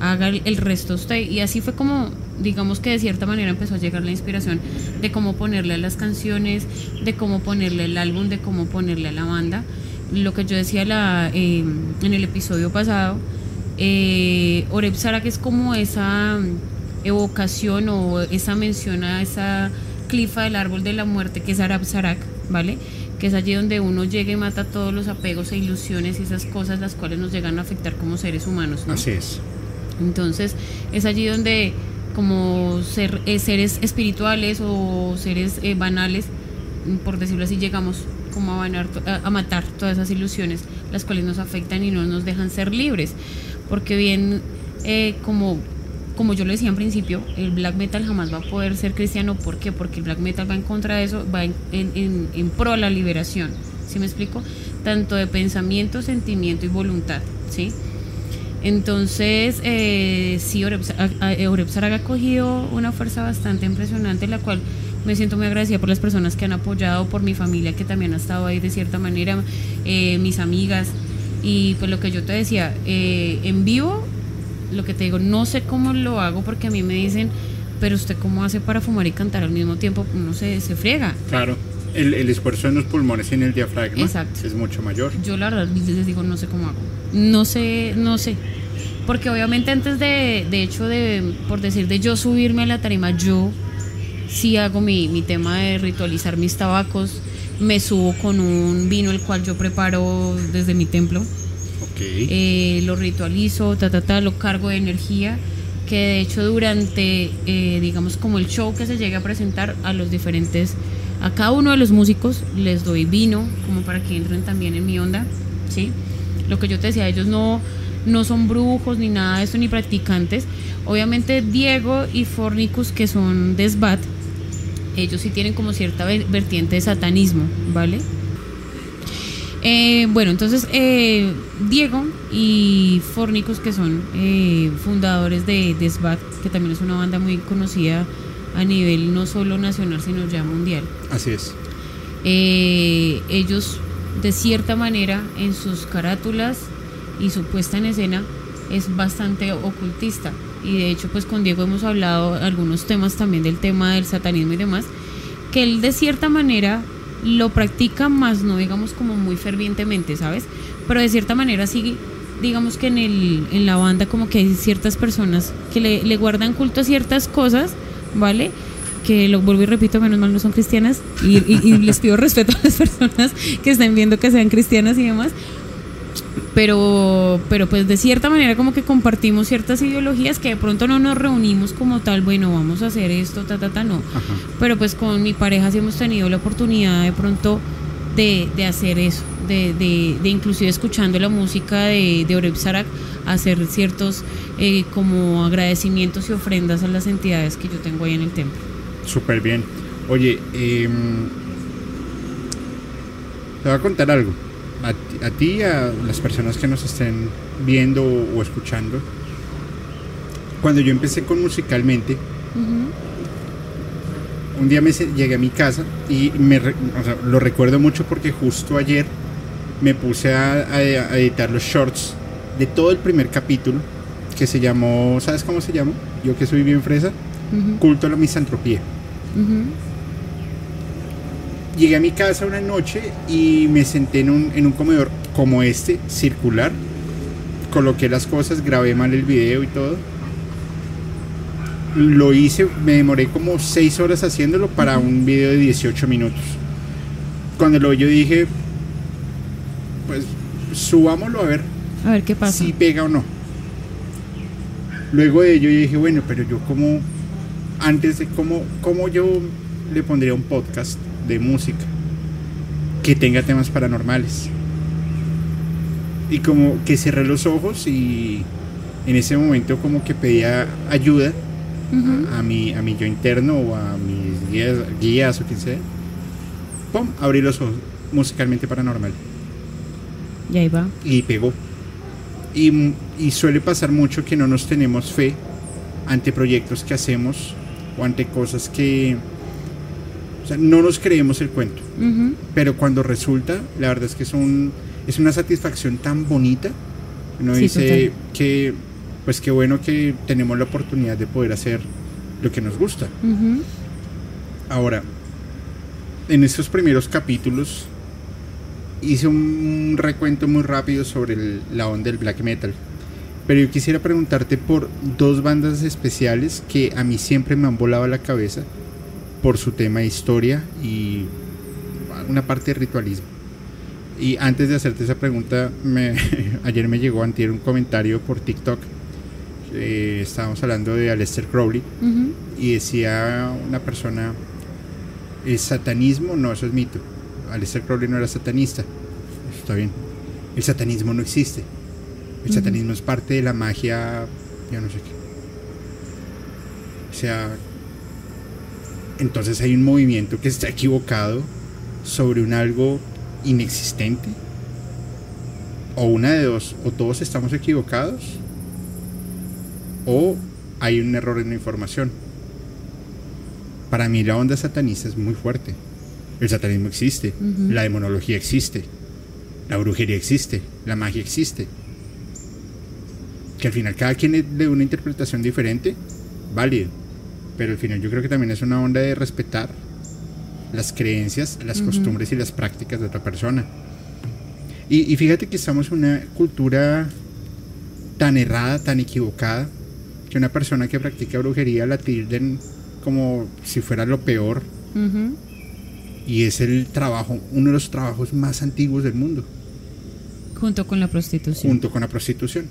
Haga el, resto usted. Y así fue como, digamos que de cierta manera empezó a llegar la inspiración de cómo ponerle a las canciones, de cómo ponerle el álbum, de cómo ponerle a la banda. Lo que yo decía la, eh, en el episodio pasado, eh, Oreb Sara, que es como esa evocación o esa mención a esa clifa del árbol de la muerte que es Arab Sarak, ¿vale? Que es allí donde uno llega y mata todos los apegos e ilusiones y esas cosas las cuales nos llegan a afectar como seres humanos, ¿no? Así es. Entonces, es allí donde como ser, eh, seres espirituales o seres eh, banales, por decirlo así, llegamos como a, a, matar todas esas ilusiones, las cuales nos afectan y no nos dejan ser libres porque bien, eh, como, como yo lo decía en principio, el black metal jamás va a poder ser cristiano. ¿Por qué? Porque el black metal va en contra de eso, va en, en, en, pro a la liberación. ¿Sí me explico? Tanto de pensamiento, sentimiento y voluntad. ¿Sí? Entonces, eh, sí, Oreb ha cogido una fuerza bastante impresionante, la cual me siento muy agradecida por las personas que han apoyado, por mi familia que también ha estado ahí de cierta manera, eh, mis amigas. Y pues lo que yo te decía, eh, en vivo, lo que te digo, no sé cómo lo hago porque a mí me dicen, pero usted cómo hace para fumar y cantar al mismo tiempo, uno se, se friega. Claro. El, el, esfuerzo en los pulmones y en el diafragma es mucho mayor. Yo la verdad les digo, no sé cómo hago. No sé, no sé. Porque obviamente antes de, de hecho, de, por decir, de yo subirme a la tarima, yo sí hago mi, mi tema de ritualizar mis tabacos. Me subo con un vino el cual yo preparo desde mi templo. Okay. Eh, lo ritualizo, ta, ta, ta, lo cargo de energía. Que de hecho durante, eh, digamos, como el show que se llegue a presentar a los diferentes, a cada uno de los músicos les doy vino, como para que entren también en mi onda. ¿sí? Lo que yo te decía, ellos no, no son brujos ni nada de eso, ni practicantes. Obviamente Diego y Fornicus, que son de SBAT, ellos sí tienen como cierta vertiente de satanismo, ¿vale? Eh, bueno, entonces eh, Diego y Fornicus, que son eh, fundadores de, de SBAT, que también es una banda muy conocida a nivel no solo nacional, sino ya mundial. Así es. ellos, de cierta manera, en sus carátulas y su puesta en escena, es bastante ocultista y de hecho pues con Diego hemos hablado algunos temas también del tema del satanismo y demás, que él de cierta manera lo practica más, no digamos como muy fervientemente, ¿sabes? Pero de cierta manera sí, digamos que en, el, en la banda como que hay ciertas personas que le, le guardan culto a ciertas cosas, ¿vale? que lo vuelvo y repito, menos mal no son cristianas y, y, y les pido respeto a las personas que estén viendo que sean cristianas y demás, pero, pero pues de cierta manera como que compartimos ciertas ideologías que de pronto no nos reunimos como tal, bueno, vamos a hacer esto, ta, ta, ta, no. Pero pues con mi pareja sí hemos tenido la oportunidad de pronto de, de hacer eso, de, de, de, inclusive escuchando la música de, de Oreb Sarak, hacer ciertos eh, como agradecimientos y ofrendas a las entidades que yo tengo ahí en el templo. Súper bien. Oye, eh, te voy a contar algo a, a ti, a las personas que nos estén viendo o, o escuchando, cuando yo empecé con musicalmente, uh -huh. un día me llegué a mi casa y me, o sea, lo recuerdo mucho porque justo ayer me puse a, a, a, editar los shorts de todo el primer capítulo que se llamó, ¿sabes cómo se llama? Yo que soy bien fresa, uh -huh. Culto a la Misantropía. Uh -huh llegué a mi casa una noche y me senté en un, en un comedor como este, circular. Coloqué las cosas, grabé mal el video y todo. Lo hice, me demoré como 6 horas haciéndolo para un video de 18 minutos. Cuando lo yo dije, pues subámoslo a ver. A ver qué pasa. Si pega o no. Luego de ello yo dije, bueno, pero yo como, antes de cómo, cómo yo le pondría un podcast de música que tenga temas paranormales. Y como que cerré los ojos y en ese momento como que pedía ayuda uh -huh. a, a, mi, a mi yo interno o a mis guías, guías o quien sea. ¡Pum! Abrí los ojos. Musicalmente paranormal. Y ahí va. Y pegó. Y, y suele pasar mucho que no nos tenemos fe ante proyectos que hacemos o ante cosas que o sea, no nos creemos el cuento. Uh -huh. Pero cuando resulta, la verdad es que es, un, es una satisfacción tan bonita. Uno sí, dice total. que, pues qué bueno que tenemos la oportunidad de poder hacer lo que nos gusta. Uh -huh. Ahora, en estos primeros capítulos hice un recuento muy rápido sobre el, la onda del black metal. Pero yo quisiera preguntarte por dos bandas especiales que a mí siempre me han volado la cabeza por su tema de historia y una parte de ritualismo. Y antes de hacerte esa pregunta, me, (laughs) ayer me llegó antier un comentario por TikTok. Eh, estábamos hablando de Aleister Crowley uh -huh. y decía una persona, el satanismo, no, eso es mito. Aleister Crowley no era satanista. Está bien. El satanismo no existe. El satanismo es parte de la magia, yo no sé qué. O sea, entonces hay un movimiento que está equivocado sobre un algo inexistente. O una de dos, o todos estamos equivocados, o hay un error en la información. Para mí la onda satanista es muy fuerte. El satanismo existe, la demonología existe, la brujería existe, la magia existe. Que al final cada quien le dé una interpretación diferente, válido. Pero al final yo creo que también es una onda de respetar las creencias, las costumbres y las prácticas de otra persona. Y, y fíjate que estamos en una cultura tan errada, tan equivocada, que una persona que practica brujería la tilden como si fuera lo peor. Y es el trabajo, uno de los trabajos más antiguos del mundo, Junto con la prostitución. junto con la prostitución.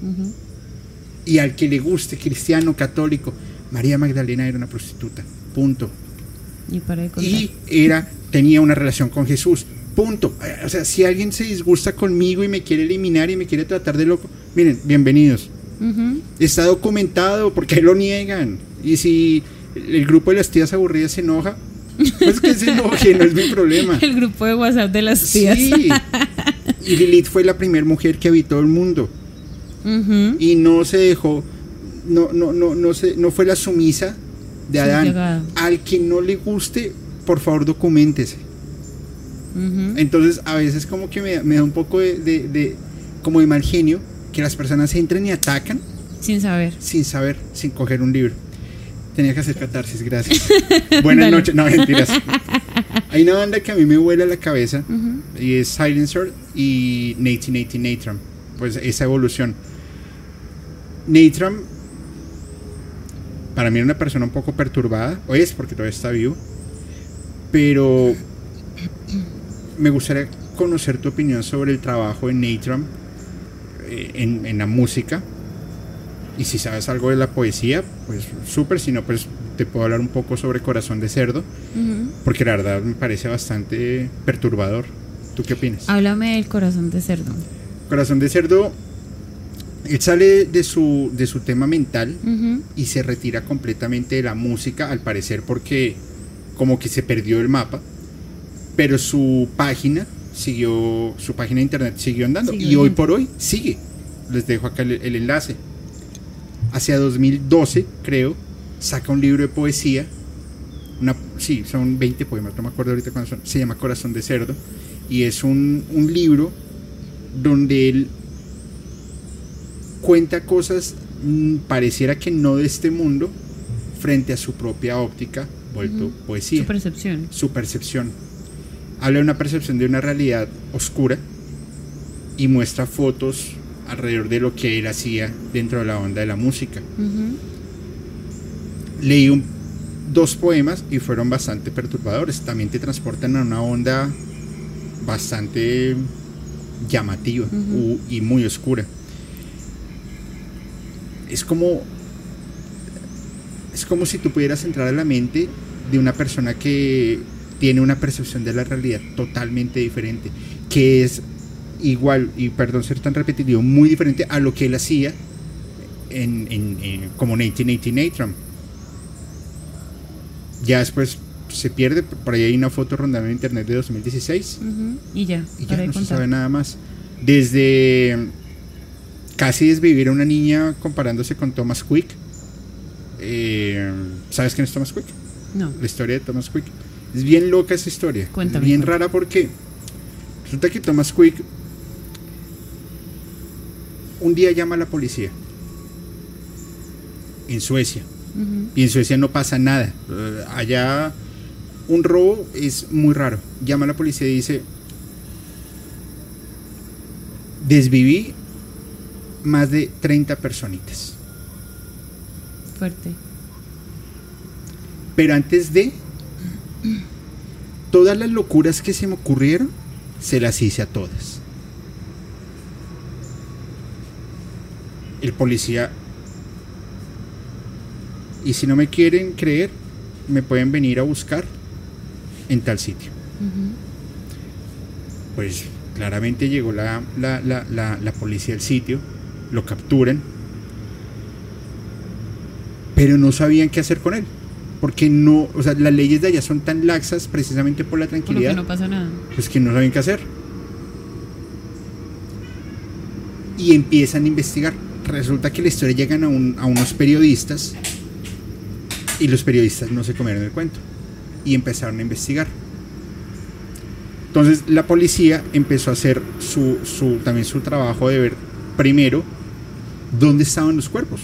Y al que le guste, cristiano, católico, María Magdalena era una prostituta. Punto. Y para. Y era, tenía una relación con Jesús. Punto. O sea, si alguien se disgusta conmigo y me quiere eliminar y me quiere tratar de loco, miren, bienvenidos. Está documentado, porque lo niegan? Y si el grupo de las tías aburridas se enoja, pues que se enoje, no es mi problema. (laughs) El grupo de WhatsApp de las tías. Sí. Y Lilith fue la primera mujer que habitó el mundo y no se dejó, no, no, no, no, se, no fue la sumisa de Adán. Al que no le guste, por favor, documentese. Entonces, a veces como que me, me da un poco de, de- de- como de mal genio que las personas entren y atacan Sin saber. sin saber, sin coger un libro. Tenía que hacer catarsis, gracias. (laughs) Buenas noches, no mentiras. Hay una banda que a mí me vuela la cabeza y es Silencer y 1980 Natram. Pues esa evolución. Natram para mí era una persona un poco perturbada, o es porque todavía está vivo, pero me gustaría conocer tu opinión sobre el trabajo de Natram eh, en, en la música. Y si sabes algo de la poesía, pues súper, si no, pues te puedo hablar un poco sobre Corazón de Cerdo, porque la verdad me parece bastante perturbador. ¿Tú qué opinas? Háblame del corazón de cerdo. Corazón de Cerdo, él sale de su, de su tema mental y se retira completamente de la música, al parecer porque como que se perdió el mapa, pero su página siguió, su página de internet siguió andando y hoy por hoy sigue. Les dejo acá el, el enlace. Hacia 2012, creo, saca un libro de poesía. Una, sí, son 20 poemas, no me acuerdo ahorita cuándo son. Se llama Corazón de Cerdo. Y es un, un libro donde él cuenta cosas mm, pareciera que no de este mundo frente a su propia óptica vuelto poesía. Su percepción. su percepción. Habla de una percepción de una realidad oscura y muestra fotos alrededor de lo que él hacía dentro de la onda de la música. Leí un- dos poemas y fueron bastante perturbadores. También te transportan a una onda bastante llamativa y muy oscura es como es como si tú pudieras entrar a la mente de una persona que tiene una percepción de la realidad totalmente diferente, que es igual, y perdón ser tan repetitivo, muy diferente a lo que él hacía en, en- en- como 1980 Natram. Ya después se pierde, por ahí hay una foto rondando en internet de 2016 Ujú. Y ya. y ya no se sabe nada más. Desde casi desvivir a una niña comparándose con Thomas Quick. Eh, ¿Sabes quién es Thomas Quick? No. La historia de Thomas Quick. Es bien loca esa historia. Cuéntame, Es bien cuéntame. rara porque resulta que Thomas Quick un día llama a la policía en Suecia. Y en Suecia no pasa nada. Eh, allá un robo es muy raro. Llama a la policía y dice, desviví más de 30 personitas. Fuerte. Pero antes de, todas las locuras que se me ocurrieron, se las hice a todas. El policía, y si no me quieren creer, me pueden venir a buscar en tal sitio. Pues claramente llegó la, la, la, la, la policía al sitio, lo capturan, pero no sabían qué hacer con él. Porque no, o sea, las leyes de allá son tan laxas precisamente por la Por tranquilidad, que no pasa nada. pues que no saben qué hacer. Y empiezan a investigar. Resulta que la historia llegan a, un- a unos periodistas y los periodistas no se comieron el cuento y empezaron a investigar. Entonces la policía empezó a hacer su, su- también su trabajo de ver primero dónde estaban los cuerpos.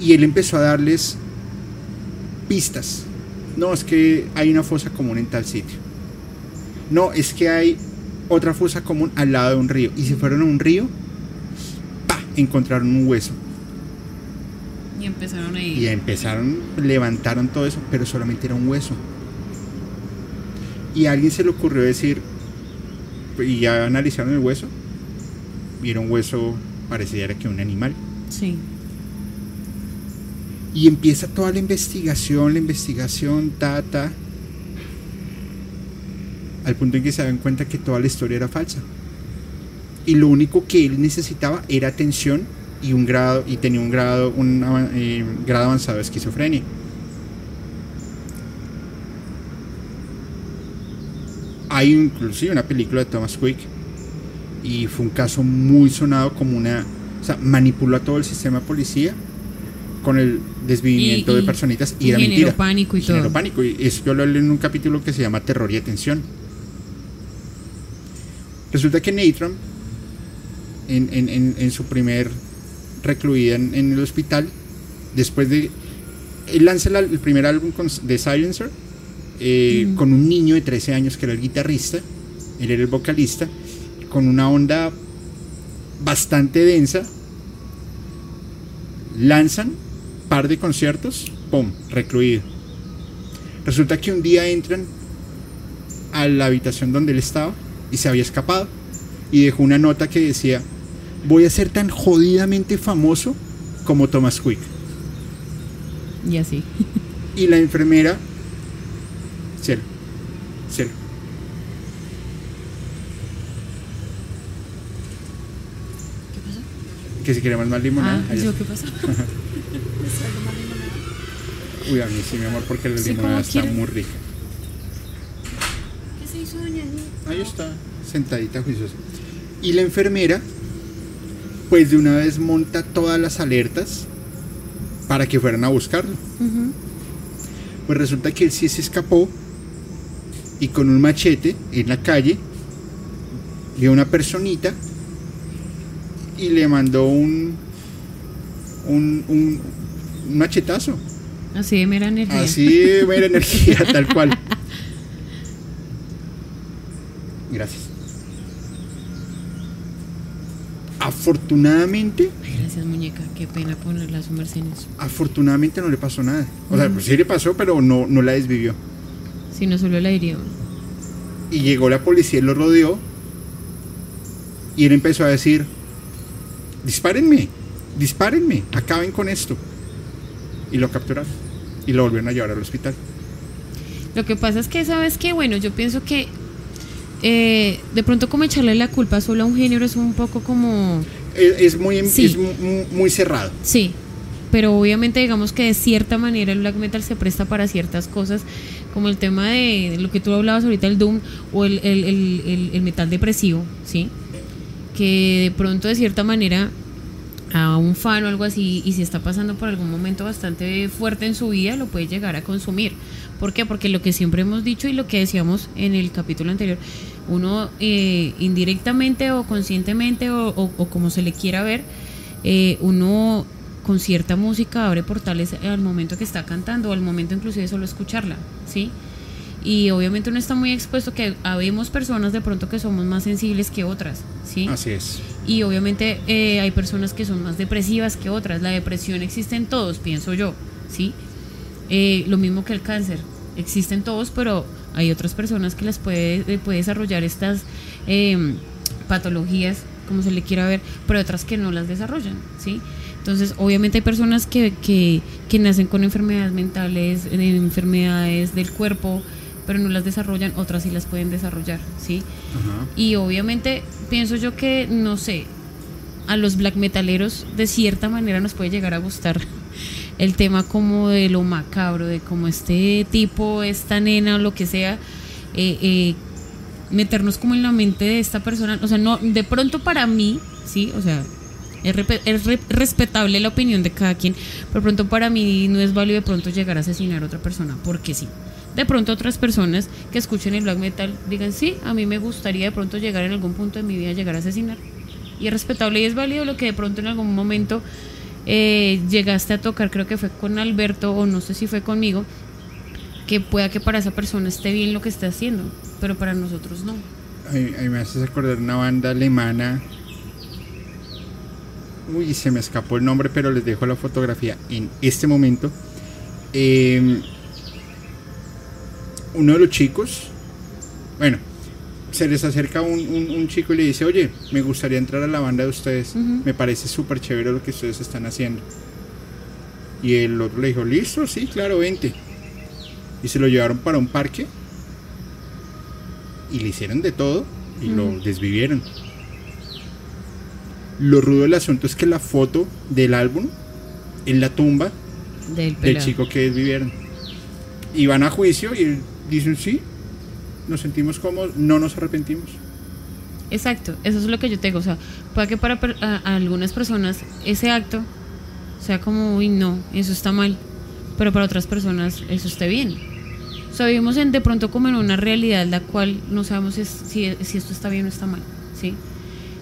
Y él empezó a darles pistas. No, es que hay una fosa común en tal sitio. No, es que hay otra fosa común al lado de un río. Y se fueron a un río, ¡pa! encontraron un hueso. Y empezaron ahí. Y empezaron, levantaron todo eso, pero solamente era un hueso. Y a alguien se le ocurrió decir, y ya analizaron el hueso, un hueso, pareciera que un animal. Sí. Y empieza toda la investigación, la investigación, ta, ta. Al punto en que se dan cuenta que toda la historia era falsa. Y lo único que él necesitaba era atención y un grado, y tenía un grado, un eh, grado avanzado de esquizofrenia. Hay inclusive una película de Thomas Quick y fue un caso muy sonado como una, o sea, manipuló a todo el sistema policía con el desvivimiento Y- de personitas y, y era generó mentira. pánico y generó todo. pánico y eso yo lo leí en un capítulo que se llama Terror y Atención. Resulta que Nathan, en, en- en- en su primer recluida en, en el hospital, después de... Él lanza la- el primer álbum con- de Silencer eh, Mm. con un niño de 13 años que era el guitarrista, él era el vocalista, con una onda bastante densa. Lanzan par de conciertos, ¡pum! recluido. Resulta que un día entran a la habitación donde él estaba y se había escapado y dejó una nota que decía, voy a ser tan jodidamente famoso como Thomas Quick. Y así. Y la enfermera, cielo, cielo. ¿Qué pasó? Que si queremos más limonada. Ah, ¿yo está. qué pasó? (laughs) Uy, a mí sí, mi amor, porque la Sí, limonada está muy rica. ¿Qué se hizo doña Anita? Ahí está, sentadita juiciosa. Y la enfermera, pues de una vez monta todas las alertas para que fueran a buscarlo. Pues resulta que él sí se escapó y con un machete en la calle vio una personita y le mandó un, un, un, machetazo. Así de mera energía. Así de mera energía, (laughs) tal cual. Gracias. Afortunadamente, Ay, gracias, muñeca. Qué pena ponerla a su merced en eso. afortunadamente no le pasó nada. O sea, pues sí le pasó, pero no, no la desvivió. Si no, solo la iría. Y llegó la policía y lo rodeó. Y él empezó a decir, dispárenme, dispárenme, acaben con esto. Y lo capturaron. Y lo volvieron a llevar al hospital. Lo que pasa es que, ¿sabes qué? Bueno, yo pienso que eh, de pronto como echarle la culpa solo a un género es un poco como... Es, es muy, Sí. es mu- mu- muy cerrado. Sí, pero obviamente digamos que de cierta manera el black metal se presta para ciertas cosas, como el tema de lo que tú hablabas ahorita, el doom o el, el- el- el- el metal depresivo, ¿sí? Que de pronto de cierta manera a un fan o algo así y si está pasando por algún momento bastante fuerte en su vida lo puede llegar a consumir. ¿Por qué? Porque lo que siempre hemos dicho y lo que decíamos en el capítulo anterior, uno eh, indirectamente o conscientemente o, como se le quiera ver, eh, uno con cierta música abre portales al momento que está cantando o al momento inclusive solo escucharla, ¿sí? Y obviamente uno está muy expuesto que habemos personas de pronto que somos más sensibles que otras, ¿sí? Así es. Y obviamente eh, hay personas que son más depresivas que otras. La depresión existe en todos, pienso yo, ¿sí? Eh, lo mismo que el cáncer. Existen todos, pero hay otras personas que las puede, eh, puede desarrollar estas eh, patologías, como se le quiera ver, pero otras que no las desarrollan, ¿sí? Entonces, obviamente hay personas que, que, que nacen con enfermedades mentales, enfermedades del cuerpo, pero no las desarrollan, otras sí las pueden desarrollar, ¿sí? Y obviamente pienso yo que, no sé, a los black metaleros de cierta manera nos puede llegar a gustar (laughs) el tema como de lo macabro, de como este tipo, esta nena o lo que sea, eh, eh, meternos como en la mente de esta persona, o sea, no, de pronto para mí, sí, o sea, es, respetable la opinión de cada quien, pero pronto para mí no es válido de pronto llegar a asesinar a otra persona, porque sí. De pronto otras personas que escuchen el black metal digan, sí, a mí me gustaría de pronto llegar en algún punto de mi vida llegar a asesinar. Y es respetable y es válido lo que de pronto en algún momento eh, llegaste a tocar, creo que fue con Alberto o no sé si fue conmigo, que pueda que para esa persona esté bien lo que esté haciendo, pero para nosotros no. A mí, me haces acordar una banda alemana uy, se me escapó el nombre, pero les dejo la fotografía en este momento. Em, uno de los chicos, bueno, se les acerca un, chico y le dice, oye, me gustaría entrar a la banda de ustedes, me parece súper chévere lo que ustedes están haciendo. Y el otro le dijo, listo, sí, claro, vente. Y se lo llevaron para un parque y le hicieron de todo y lo desvivieron. Lo rudo del asunto es que la foto del álbum en la tumba del, chico que vivieron. Y van a juicio y dicen, sí, nos sentimos cómodos, no nos arrepentimos. Exacto, eso es lo que yo tengo. O sea, puede que para algunas personas ese acto sea como, uy, no, eso está mal. Pero para otras personas eso esté bien. O sea, vivimos en, de pronto como en una realidad la cual no sabemos si, si esto está bien o está mal. ¿sí?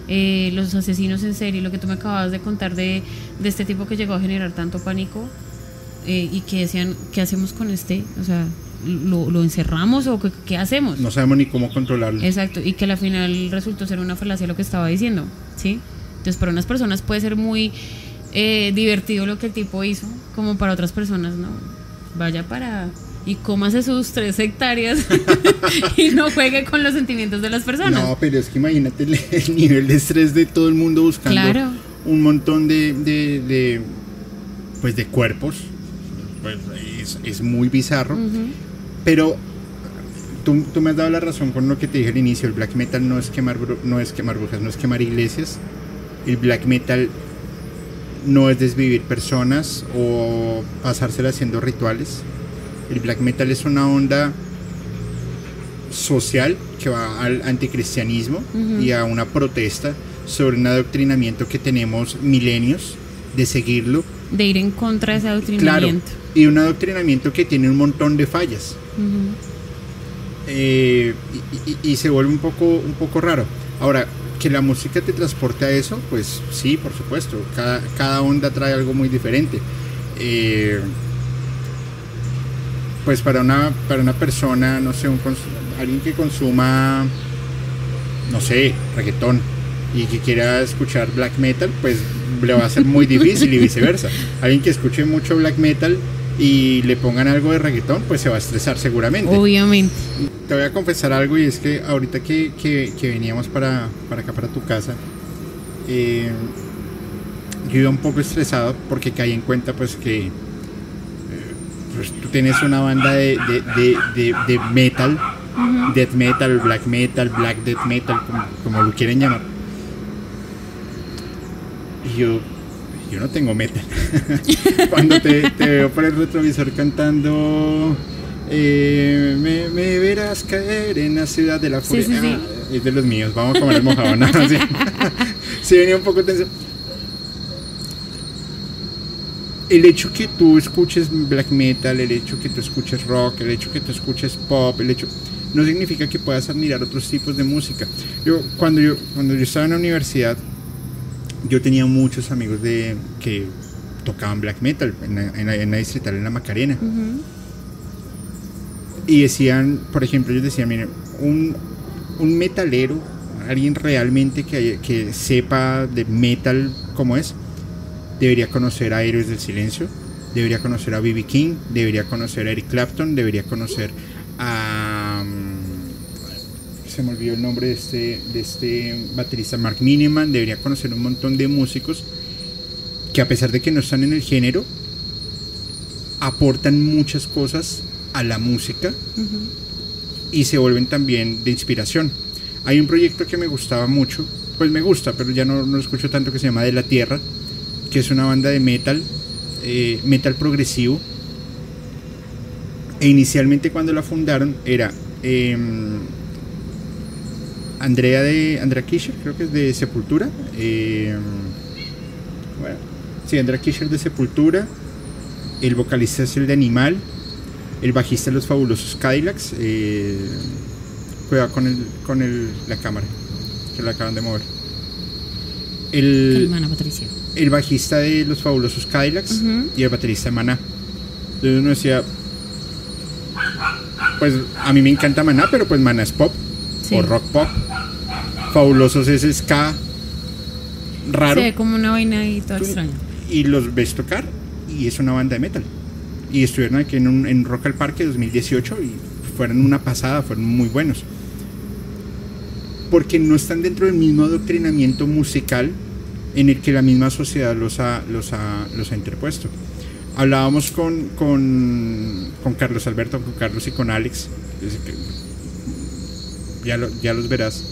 Eh, los asesinos en serie, lo que tú me acabas de contar de, este tipo que llegó a generar tanto pánico eh, y que decían, ¿qué hacemos con este? O sea, ¿lo, encerramos o qué, hacemos? No sabemos ni cómo controlarlo. Exacto, y que al final resultó ser una falacia lo que estaba diciendo, ¿sí? Entonces, para unas personas puede ser muy eh, divertido lo que el tipo hizo, como para otras personas, ¿no? Vaya para y cómase sus tres hectáreas (laughs) y no juegue con los sentimientos de las personas. No, pero es que imagínate el, nivel de estrés de todo el mundo buscando un montón de, de, pues de cuerpos. Pues es, muy bizarro. Pero tú, tú, me has dado la razón con lo que te dije al inicio. El black metal no es quemar, no es quemar brujas, no es quemar iglesias. El black metal no es desvivir personas o pasársela haciendo rituales el black metal es una onda social que va al anticristianismo y a una protesta sobre un adoctrinamiento que tenemos milenios de seguirlo. De ir en contra de ese adoctrinamiento. y un adoctrinamiento que tiene un montón de fallas. Eh, y, se vuelve un poco, un poco raro. Ahora, que la música te transporte a eso, pues sí, por supuesto. Cada, cada onda trae algo muy diferente. Eh, pues para una, para una persona, no sé, un alguien que consuma, no sé, reggaetón y que quiera escuchar black metal, pues le va a ser muy difícil y viceversa. (laughs) Alguien que escuche mucho black metal y le pongan algo de reggaetón, pues se va a estresar seguramente. Obviamente. Te voy a confesar algo y es que ahorita que, que, veníamos para, para, acá, para tu casa, eh, yo iba un poco estresado porque caí en cuenta pues que pues tú tienes una banda de, metal, death metal, black metal, black death metal, como, lo quieren llamar. Y yo, yo no tengo metal. (laughs) Cuando te, veo por el retrovisor cantando, eh, me, verás caer en la ciudad de la furia. Ah, es de los míos, vamos a comer el mojado. ¿no? (laughs) sí, venía un poco tenso el hecho que tú escuches black metal, el hecho que tú escuches rock, el hecho que tú escuches pop, el hecho no significa que puedas admirar otros tipos de música. Yo cuando yo cuando yo estaba en la universidad, yo tenía muchos amigos de que tocaban black metal en la, en la, distrital en la Macarena. Y decían, por ejemplo, ellos decían, miren, un, un metalero, alguien realmente que, que sepa de metal como es, debería conocer a Héroes del Silencio, debería conocer a B.B. King, debería conocer a Eric Clapton, debería conocer a... Se me olvidó el nombre de este, de este baterista Mark Miniman, debería conocer un montón de músicos que a pesar de que no están en el género, aportan muchas cosas a la música y se vuelven también de inspiración. Hay un proyecto que me gustaba mucho pues me gusta, pero ya no, no lo escucho tanto, que se llama De la Tierra, que es una banda de metal, eh, metal progresivo. E inicialmente cuando la fundaron era em, Andrea de Andrea Kischer, creo que es de Sepultura. em, bueno, sí, Andrea Kischer de Sepultura. El vocalista es el de Animal. El bajista de los fabulosos Cadillacs. eh, cuidado con, el, con el, la cámara, que la acaban de mover. El, Patricia. el bajista de los fabulosos Cadillacs y el baterista de Maná. Entonces uno decía, pues a mí me encanta Maná, pero pues Maná es pop Sí. o rock pop. Fabulosos es ska raro ve como una vaina ahí toda extraña. y los ves tocar y es una banda de metal. Y estuvieron aquí en, un, en Rock al Parque 2018 y fueron una pasada, fueron muy buenos. Porque no están dentro del mismo adoctrinamiento musical en el que la misma sociedad los ha, los ha, los ha interpuesto. Hablábamos con, con, con Carlos Alberto, con Carlos y con Alex, ya, lo- ya los verás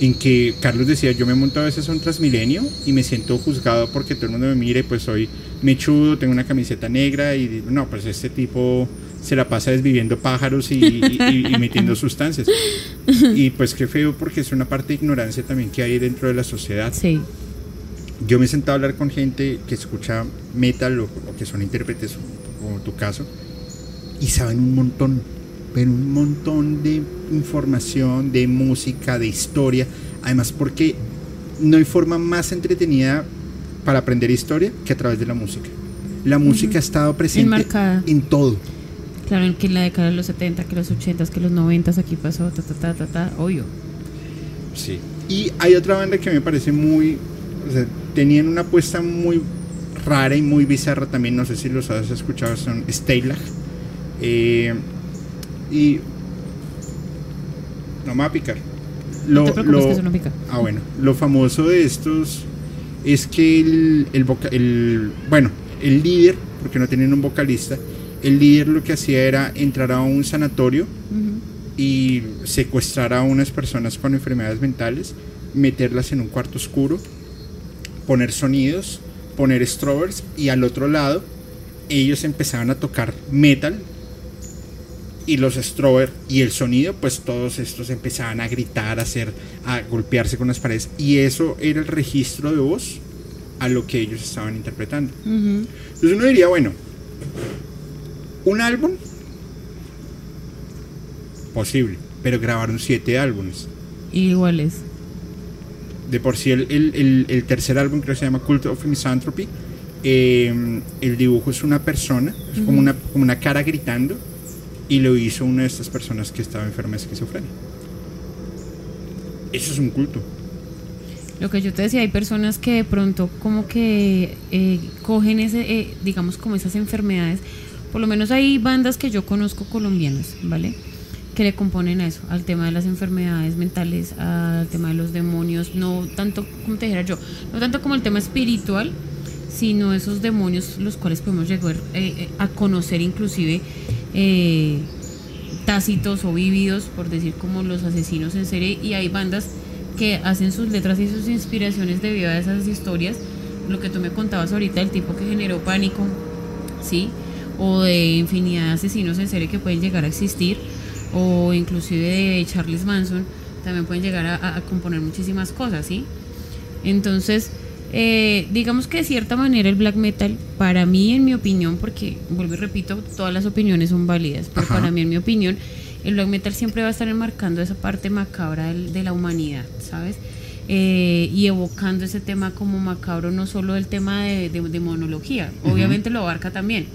en que Carlos decía, yo me monto a veces a un Transmilenio y me siento juzgado porque todo el mundo me mire, pues soy mechudo, tengo una camiseta negra y no, pues este tipo se la pasa desviviendo pájaros y, y- y- y metiendo (laughs) sustancias. Y pues qué feo porque es una parte de ignorancia también que hay dentro de la sociedad. Sí. Yo me he sentado a hablar con gente que escucha metal o, o que son intérpretes, como tu caso, y saben un montón, pero un montón de información, de música, de historia. Además, porque no hay forma más entretenida para aprender historia que a través de la música. La música ha estado presente Enmarcada. en todo. Claro, que en la década de los 70, que los 80, que los 90, aquí pasó, ta, ta, ta, ta, ta, obvio. Sí. Y hay otra banda que me parece muy. O sea, tenían una apuesta muy rara y muy bizarra también. No sé si los has escuchado, son Steylag. Eh, y. No me va a picar. no te preocupes que eso no pica. Ah, bueno. Lo famoso de estos es que el, el, voca- el- bueno, el líder, porque no tenían un vocalista, el líder lo que hacía era entrar a un sanatorio y secuestrar a unas personas con enfermedades mentales, meterlas en un cuarto oscuro, poner sonidos, poner strobers y al otro lado ellos empezaban a tocar metal y los strober y el sonido, pues todos estos empezaban a gritar, a hacer, a golpearse con las paredes y eso era el registro de voz a lo que ellos estaban interpretando. Ujú. Entonces uno diría, bueno, un álbum posible, pero grabaron siete álbumes. Y igual es. De por sí el, el- el- el tercer álbum creo que se llama Cult of Misanthropy. eh, el dibujo es una persona, es como, una, como una cara gritando y lo hizo una de estas personas que estaba enferma de esquizofrenia. Eso es un culto. Lo que yo te decía, hay personas que de pronto como que eh, cogen ese, eh, digamos como esas enfermedades. Por lo menos hay bandas que yo conozco colombianas, ¿vale? Que le componen a eso, al tema de las enfermedades mentales, al tema de los demonios, no tanto, como te dijera yo, no tanto como el tema espiritual, sino esos demonios los cuales podemos llegar eh, eh, a conocer inclusive eh, tácitos o vívidos, por decir como los asesinos en serie, y hay bandas que hacen sus letras y sus inspiraciones debido a esas historias, lo que tú me contabas ahorita, el tipo que generó pánico, ¿sí? O de infinidad de asesinos en serie que pueden llegar a existir, o inclusive de Charles Manson, también pueden llegar a, componer muchísimas cosas, ¿sí? Entonces, eh, digamos que de cierta manera el black metal, para mí, en mi opinión, porque vuelvo y repito, todas las opiniones son válidas, pero Ajá. para mí, en mi opinión, el black metal siempre va a estar enmarcando esa parte macabra del- de la humanidad, ¿sabes? Eh, y evocando ese tema como macabro, no solo el tema de, de- de monología, obviamente lo abarca también,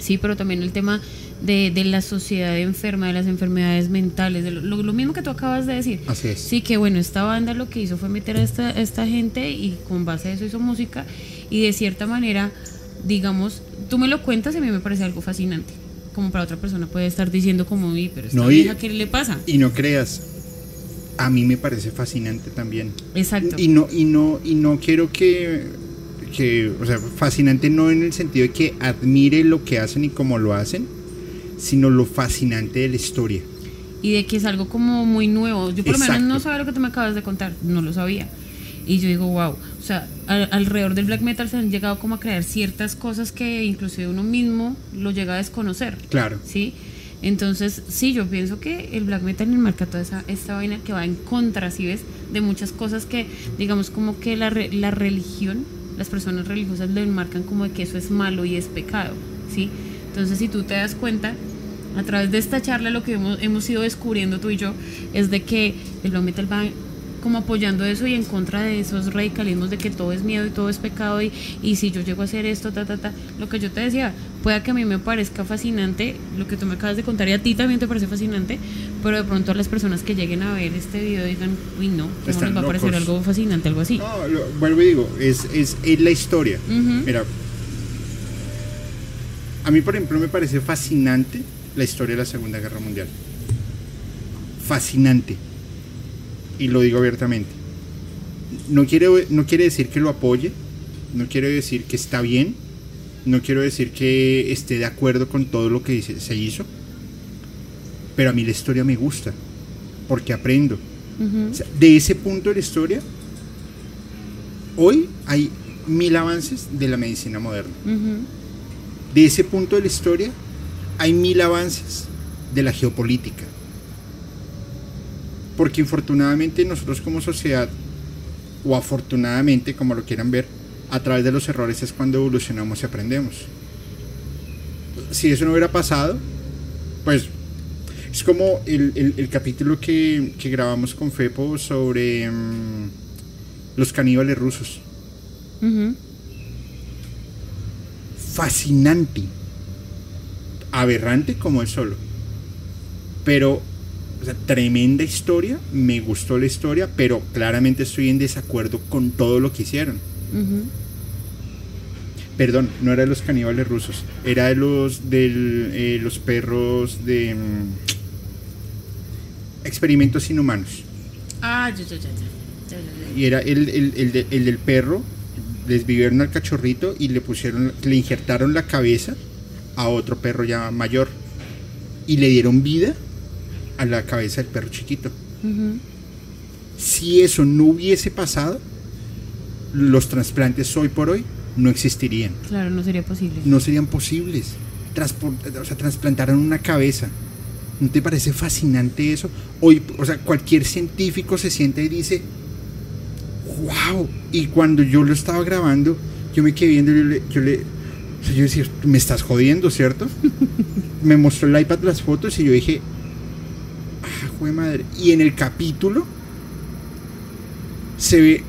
sí, pero también el tema de, de la sociedad enferma, de las enfermedades mentales, de lo, mismo que tú acabas de decir. Así es. Sí, que bueno, esta banda lo que hizo fue meter a esta, a esta gente y con base a eso hizo música y de cierta manera, digamos, tú me lo cuentas y a mí me parece algo fascinante. Como para otra persona puede estar diciendo como, "Uy, pero esta No, vieja, ¿qué le pasa? Y no creas, a mí me parece fascinante también. Exacto. Y no, y no, y no quiero que, que, o sea, fascinante no en el sentido de que admire lo que hacen y cómo lo hacen, sino lo fascinante de la historia. y de que es algo como muy nuevo. Yo por lo menos Exacto. no sabía lo que tú me acabas de contar, no lo sabía. Y yo digo, wow, o sea, al- alrededor del black metal se han llegado como a crear ciertas cosas que inclusive uno mismo lo llega a desconocer. Claro. ¿sí? Entonces, sí, yo pienso que el black metal enmarca toda esa, esta vaina que va en contra, ¿sí ves? De muchas cosas que, digamos, como que la, re- la religión, las personas religiosas lo enmarcan como de que eso es malo y es pecado, ¿sí? Entonces, si tú te das cuenta, a través de esta charla lo que hemos, hemos ido descubriendo tú y yo es de que el va como apoyando eso y en contra de esos radicalismos de que todo es miedo y todo es pecado y, y si yo llego a hacer esto, ta, ta, ta, lo que yo te decía, pueda que a mí me parezca fascinante, lo que tú me acabas de contar y a ti también te parece fascinante, pero de pronto a las personas que lleguen a ver este video digan, uy no, ¿cómo Están les va a parecer algo fascinante, algo así? No, lo- vuelvo y digo, es, es, es la historia. Mira, a mí por ejemplo me parece fascinante la historia de la Segunda Guerra Mundial. Fascinante. Y lo digo abiertamente. No quiere, no quiere decir que lo apoye, no quiere decir que está bien, no quiero decir que esté de acuerdo con todo lo que se- hizo, pero a mí la historia me gusta, porque aprendo. Ujú. O sea, de ese punto de la historia, hoy hay mil avances de la medicina moderna. De ese punto de la historia, hay mil avances de la geopolítica. Porque infortunadamente nosotros como sociedad, o afortunadamente, como lo quieran ver, a través de los errores es cuando evolucionamos y aprendemos. Si eso no hubiera pasado, pues es como el, el- el capítulo que, que grabamos con Fepo sobre mm, los caníbales rusos. Fascinante, aberrante como el solo. Pero, tremenda historia, me gustó la historia, pero claramente estoy en desacuerdo con todo lo que hicieron. Perdón, no era de los caníbales rusos, era de los de los perros de mm, experimentos inhumanos. Ah, ya, ya, ya, ya. Ya, ya, ya. Y era el, el- el de- el del perro, les vivieron al cachorrito y le pusieron, le injertaron la cabeza a otro perro ya mayor. Y le dieron vida a la cabeza del perro chiquito. Si eso no hubiese pasado, los trasplantes hoy por hoy no existirían. Claro, no sería posible. No serían posibles. Transpor- o sea, trasplantaron una cabeza. ¿No te parece fascinante eso? Hoy, o sea, cualquier científico se sienta y dice, wow. Y cuando yo lo estaba grabando, yo me quedé viendo y yo le, yo le o sea, yo decía, me estás jodiendo, ¿cierto? (laughs) me mostró el iPad las fotos y yo dije, jue madre. Y en el capítulo se ve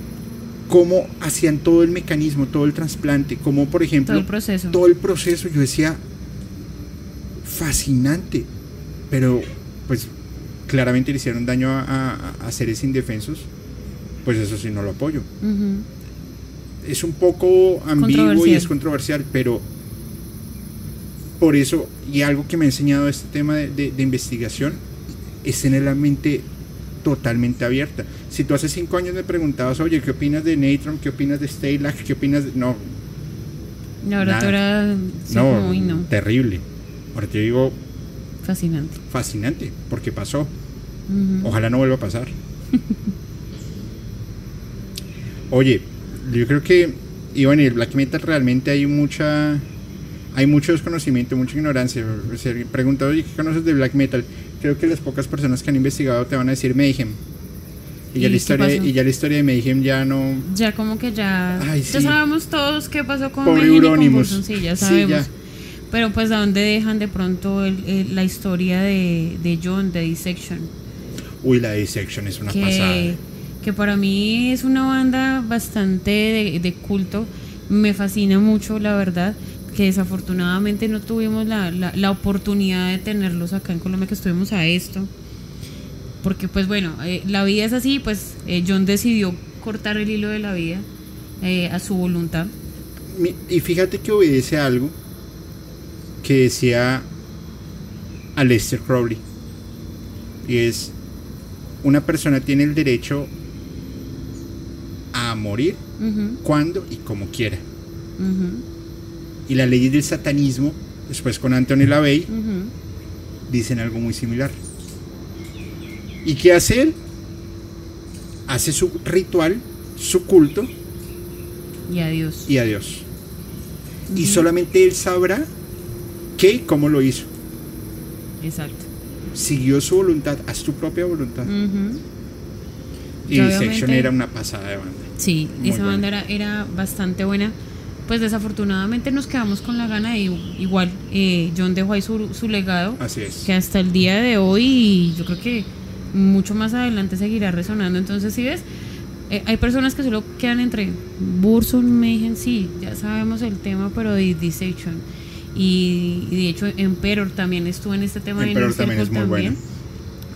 cómo hacían todo el mecanismo, todo el trasplante, como por ejemplo Todo el proceso. todo el proceso, yo decía, fascinante, pero pues claramente le hicieron daño a, a- a seres indefensos, pues eso sí no lo apoyo. Es un poco ambiguo y es controversial, pero por eso, y algo que me ha enseñado este tema de, de- de investigación, es tener la mente totalmente abierta. Si tú hace cinco años me preguntabas, oye, ¿qué opinas de Natron? ¿Qué opinas de Staylack? ¿Qué opinas de...? No, tú eras sí, no, no, terrible. Ahora te digo, fascinante. fascinante, porque pasó. Ojalá no vuelva a pasar. Oye, yo creo que, y bueno, el black metal realmente hay mucha, hay mucho desconocimiento, mucha ignorancia. O sea, preguntado, oye, ¿qué conoces de black metal? Creo que las pocas personas que han investigado te van a decir Mayhem. Y, ya, ¿Y la qué historia, pasó? y ya la historia de Mayhem ya no... Ya como que ya, Ay, ya sabemos todos qué pasó con Pobre Mayhem y con sí, ya Sí, sabemos. ya. Pero pues a dónde dejan de pronto el- el- la historia de, de John, de Dissection, Uy, la Dissection es una que, pasada. que para mí es una banda bastante de, de culto, me fascina mucho la verdad, que desafortunadamente no tuvimos la, la, la oportunidad de tenerlos acá en Colombia, que estuvimos a esto. Porque pues bueno, eh, la vida es así, pues eh, John decidió cortar el hilo de la vida eh, a su voluntad. Y fíjate que obedece a algo que decía Aleister Crowley. Y es, una persona tiene el derecho a morir cuando y como quiera. Y las leyes del satanismo, después con Anthony LaVey, dicen algo muy similar. ¿Y qué hace él? Hace su ritual, su culto Y adiós. y adiós. Y solamente él sabrá qué y cómo lo hizo. Exacto. Siguió su voluntad, haz tu propia voluntad. Ujú. Y Y obviamente- era una pasada de banda. Sí, Muy esa buena. banda era, era bastante buena. Pues desafortunadamente nos quedamos con la gana de igual. eh, John dejó ahí su, su legado, Así es. que hasta el día de hoy, yo creo que mucho más adelante seguirá resonando. Entonces, si ves, Eh, hay personas que solo quedan entre Burson, Mayhem, sí, ya sabemos el tema, pero de Dissection. Y, y de hecho, Emperor también estuvo en este tema de Emperor Inner también es muy también. bueno.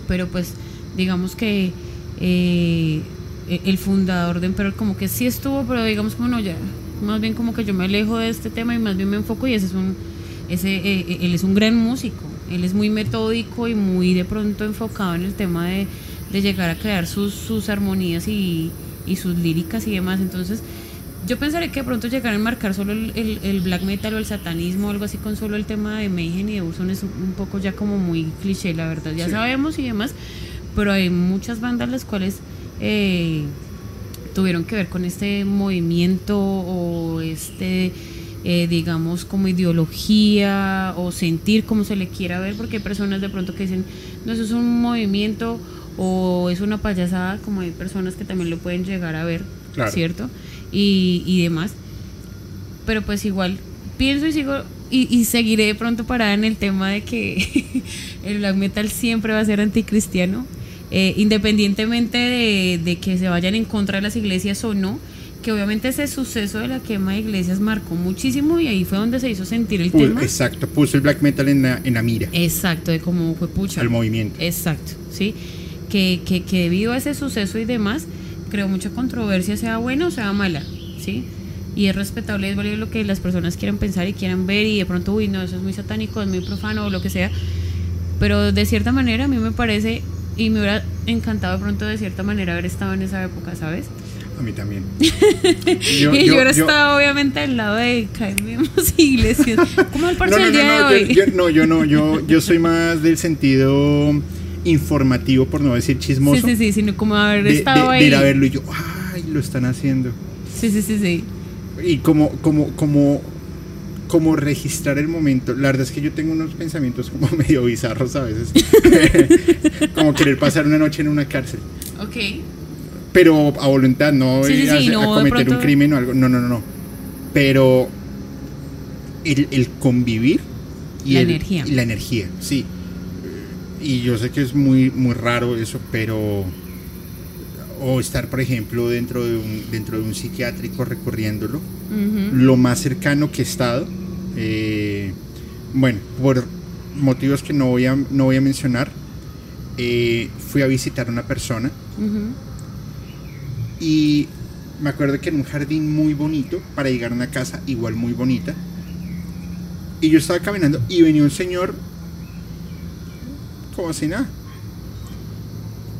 Pero pues, digamos que eh, e- el fundador de Emperor como que sí estuvo, pero digamos como no, ya, más bien como que yo me alejo de este tema y más bien me enfoco y ese es un, ese, eh, eh, él es un gran músico, él es muy metódico y muy de pronto enfocado en el tema de, de llegar a crear sus, sus armonías y, y sus líricas y demás, entonces yo pensaría que de pronto llegar a enmarcar solo el, el- el black metal o el satanismo o algo así con solo el tema de Mayhem y de Urson es un, un poco ya como muy cliché, la verdad, ya Sí. sabemos y demás, pero hay muchas bandas las cuales eh, tuvieron que ver con este movimiento o este, eh, digamos, como ideología o sentir como se le quiera ver, porque hay personas de pronto que dicen, no, eso es un movimiento o es una payasada, como hay personas que también lo pueden llegar a ver, Claro. ¿cierto? Y, y demás. Pero pues igual, pienso y sigo y, y seguiré de pronto parada en el tema de que (laughs) el black metal siempre va a ser anticristiano, eh, independientemente de, de que se vayan en contra de las iglesias o no, que obviamente ese suceso de la quema de iglesias marcó muchísimo y ahí fue donde se hizo sentir el Pu- tema. exacto, puso el black metal en la, en la mira, Exacto, de cómo fue pucha. al movimiento. Exacto, sí. Que, que, que debido a ese suceso y demás, creo mucha controversia, sea buena o sea mala, ¿sí? Y es respetable, es válido lo que las personas quieran pensar y quieran ver y de pronto, uy, no, eso es muy satánico, es muy profano o lo que sea. Pero de cierta manera a mí me parece, y me hubiera encantado pronto de cierta manera haber estado en esa época, ¿sabes? A mí también. (laughs) y yo, hubiera estado obviamente al lado de caemos iglesias. (laughs) ¿Cómo el parche no, del no, día no, de hoy? yo- no, yo no, yo, yo soy más del sentido informativo, por no decir sí, chismoso. sí, sí, sino como haber de, estado de- ahí. de ir a verlo y yo, ay, lo están haciendo. Sí, sí, sí, sí. Y como, como, como, como registrar el momento. La verdad es que yo tengo unos pensamientos como (laughs) medio bizarros a veces. (laughs) como querer pasar una noche en una cárcel. Ok. Pero a voluntad, no Sí, sí, ir a, sí, hacer- no, a de cometer un crimen o algo. No, no, no, no. Pero el, el convivir y La el- energía. y la energía, sí. Y yo sé que es muy, muy raro eso, pero. O estar, por ejemplo, dentro de un, dentro de un psiquiátrico recorriéndolo. Lo más cercano que he estado. eh, bueno, por motivos que no voy a, no voy a mencionar. eh, fui a visitar a una persona y me acuerdo que era un jardín muy bonito para llegar a una casa igual muy bonita. Y yo estaba caminando y venía un señor como así nada.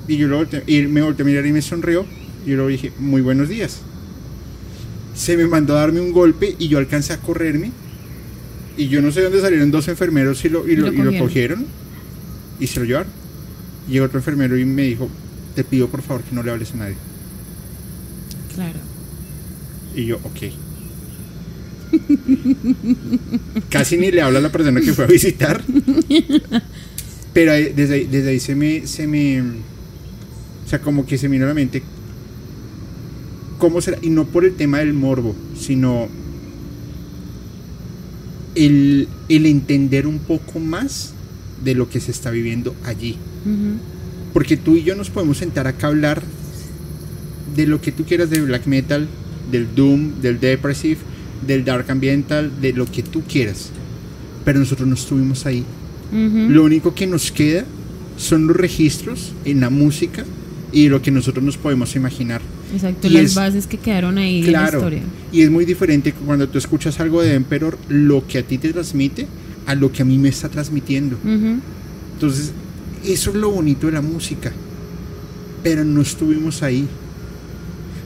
Y yo lo volteé- y me volteé a mirar y me sonrió. Y yo le dije, muy buenos días. Se me mandó a darme un golpe y yo alcancé a correrme. Y yo no sé dónde salieron dos enfermeros y lo, y lo, Lo y lo cogieron. Y se lo llevaron. Llegó otro enfermero y me dijo, te pido por favor que no le hables a nadie. Claro. Y yo, ok. (laughs) Casi ni le habla a la persona que fue a visitar. (laughs) Pero desde, ahí- desde ahí se me, se me. O sea, como que se me vino a la mente. ¿Cómo será? Y no por el tema del morbo, sino. El, el entender un poco más de lo que se está viviendo allí. Porque tú y yo nos podemos sentar acá a hablar de lo que tú quieras del black metal, del doom, del depressive, del dark ambiental, de lo que tú quieras. Pero nosotros no estuvimos ahí. Lo único que nos queda son los registros en la música y lo que nosotros nos podemos imaginar. Exacto, y las es- bases que quedaron ahí de la Claro. historia. Y es muy diferente cuando tú escuchas algo de Emperor, lo que a ti te transmite a lo que a mí me está transmitiendo. Entonces, eso es lo bonito de la música. Pero no estuvimos ahí.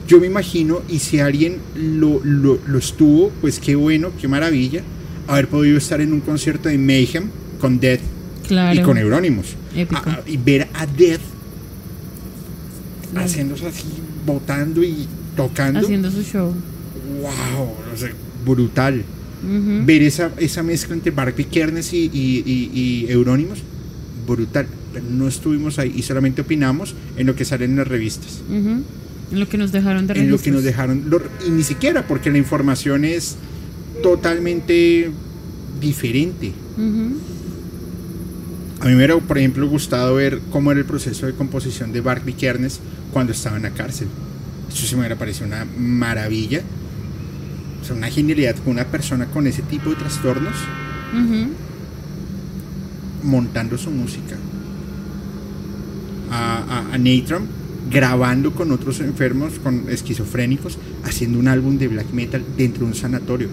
Yo me imagino, y si alguien lo, lo, lo estuvo, pues qué bueno, qué maravilla, haber podido estar en un concierto de Mayhem con Death Claro. y con Euronymous. Épico. A- a- y ver a Death haciéndose así, botando y tocando. Haciendo su show. ¡Wow! O sea, brutal. Ver esa, esa mezcla entre Barbie Kernes y, y, Eurónimos, brutal. Pero no estuvimos ahí y solamente opinamos en lo que sale en las revistas. En lo que nos dejaron de En lo que nos dejaron. y ni siquiera, porque la información es totalmente diferente. A mí me hubiera, por ejemplo, gustado ver cómo era el proceso de composición de Barbie Kernes cuando estaba en la cárcel. Eso sí me hubiera parecido una maravilla. O sea, una genialidad con una persona con ese tipo de trastornos montando su música. A, a, grabando con otros enfermos, con esquizofrénicos, haciendo un álbum de black metal dentro de un sanatorio.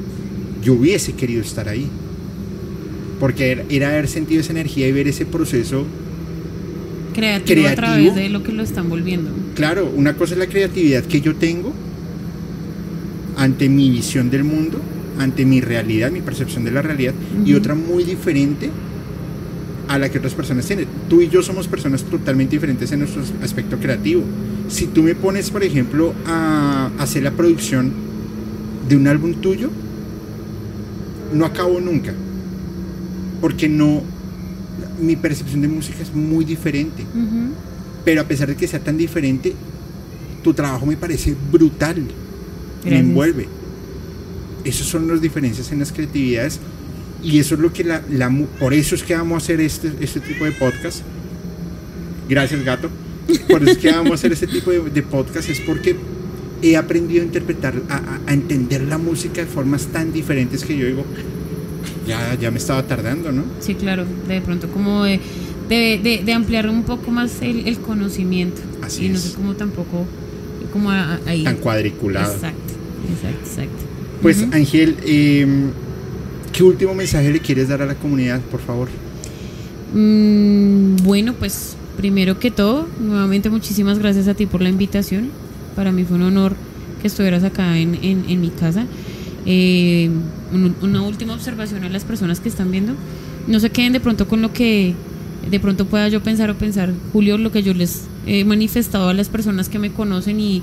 Yo hubiese querido estar ahí. Porque era, haber sentido esa energía y ver ese proceso creativo, a través de lo que lo están volviendo. Claro, una cosa es la creatividad que yo tengo ante mi visión del mundo, ante mi realidad, mi percepción de la realidad, y otra muy diferente a la que otras personas tienen. Tú y yo somos personas totalmente diferentes en nuestro aspecto creativo. Si tú me pones, por ejemplo, a hacer la producción de un álbum tuyo, no acabo nunca. Porque no, mi percepción de música es muy diferente. Pero a pesar de que sea tan diferente, tu trabajo me parece brutal me envuelve. Esas son las diferencias en las creatividades y eso es lo que la, por eso es que vamos a hacer este, este tipo de podcast. Gracias, gato. Por eso es que vamos a hacer este tipo de, podcast, es porque he aprendido a interpretar, a, entender la música de formas tan diferentes que yo digo, ya, ya me estaba tardando, ¿no? Sí, claro, de pronto como de, de, ampliar un poco más el, conocimiento. Así y no sé cómo tampoco, como ahí. Tan cuadriculado. Exacto. Exacto, exacto. Pues Ángel, em, ¿qué último mensaje le quieres dar a la comunidad, por favor? Mm, bueno, pues primero que todo, nuevamente muchísimas gracias a ti por la invitación. Para mí fue un honor que estuvieras acá en, en, mi casa. Eh, una última observación a las personas que están viendo. No se queden de pronto con lo que de pronto pueda yo pensar o pensar, Julio, lo que yo les he manifestado a las personas que me conocen y,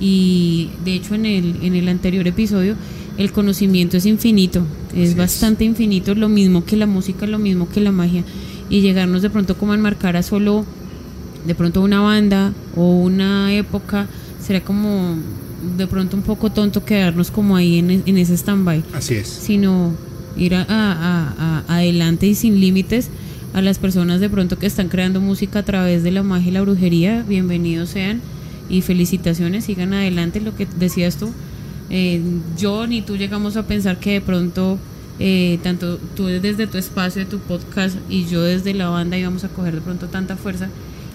y de hecho en el, en el anterior episodio el conocimiento es infinito, es bastante infinito, lo mismo que la música, lo mismo que la magia y llegarnos de pronto como a enmarcar a solo de pronto una banda o una época será como de pronto un poco tonto quedarnos como ahí en, en ese stand-by. Así es. Sino ir a, a, adelante y sin límites a las personas de pronto que están creando música a través de la magia y la brujería, bienvenidos sean y felicitaciones, sigan adelante, lo que decías tú. Eh, yo ni tú llegamos a pensar que de pronto, eh, tanto tú desde tu espacio, de tu podcast y yo desde la banda íbamos a coger de pronto tanta fuerza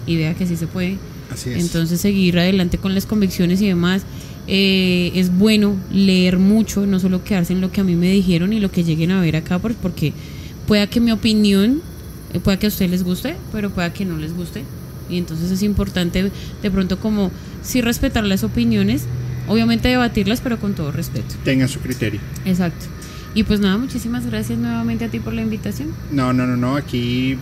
y vea que sí se puede. Así es. Entonces seguir adelante con las convicciones y demás. Eh, es bueno leer mucho, no solo quedarse en lo que a mí me dijeron y lo que lleguen a ver acá, porque pueda que mi opinión, pueda que a ustedes les guste, pero pueda que no les guste y entonces es importante de pronto como sí respetar las opiniones, obviamente debatirlas, pero con todo respeto. Tengan su criterio. Exacto. Y pues nada, muchísimas gracias nuevamente a ti por la invitación. No, no, no, no, aquí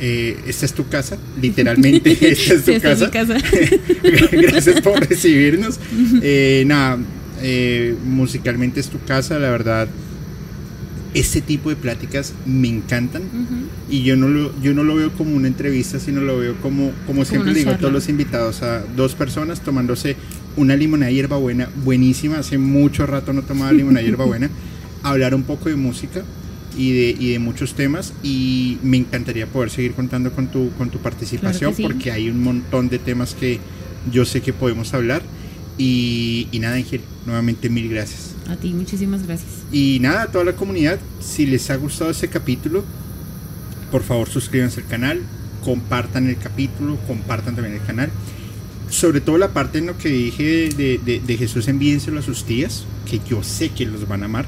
eh, esta es tu casa, literalmente (laughs) esta es tu casa. casa. (laughs) gracias por (laughs) recibirnos. Eh, nada, eh, musicalmente es tu casa, la verdad este tipo de pláticas me encantan y yo no lo yo no lo veo como una entrevista sino lo veo como como siempre digo a todos los invitados a dos personas tomándose una limonada hierbabuena buenísima hace mucho rato no tomaba limonada hierbabuena hablar un poco de música y de, y de muchos temas y me encantaría poder seguir contando con tu con tu participación porque hay un montón de temas que yo sé que podemos hablar y, y nada Ángel nuevamente mil gracias a ti, muchísimas gracias. Y nada, a toda la comunidad, si les ha gustado este capítulo, por favor suscríbanse al canal, compartan el capítulo, compartan también el canal. Sobre todo la parte en lo que dije de, de, Jesús envíenselo a sus tías, que yo sé que los van a amar.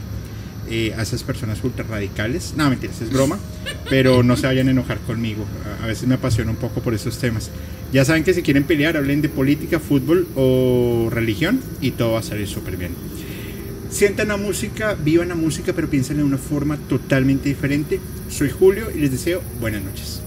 Eh, a esas personas ultra radicales. No, mentiras, es broma, pero no se vayan a enojar conmigo. A, veces me apasiona un poco por esos temas. Ya saben que si quieren pelear, hablen de política, fútbol o religión y todo va a salir súper bien. Sientan la música, vivan la música, pero piensen de una forma totalmente diferente. Soy Julio y les deseo buenas noches.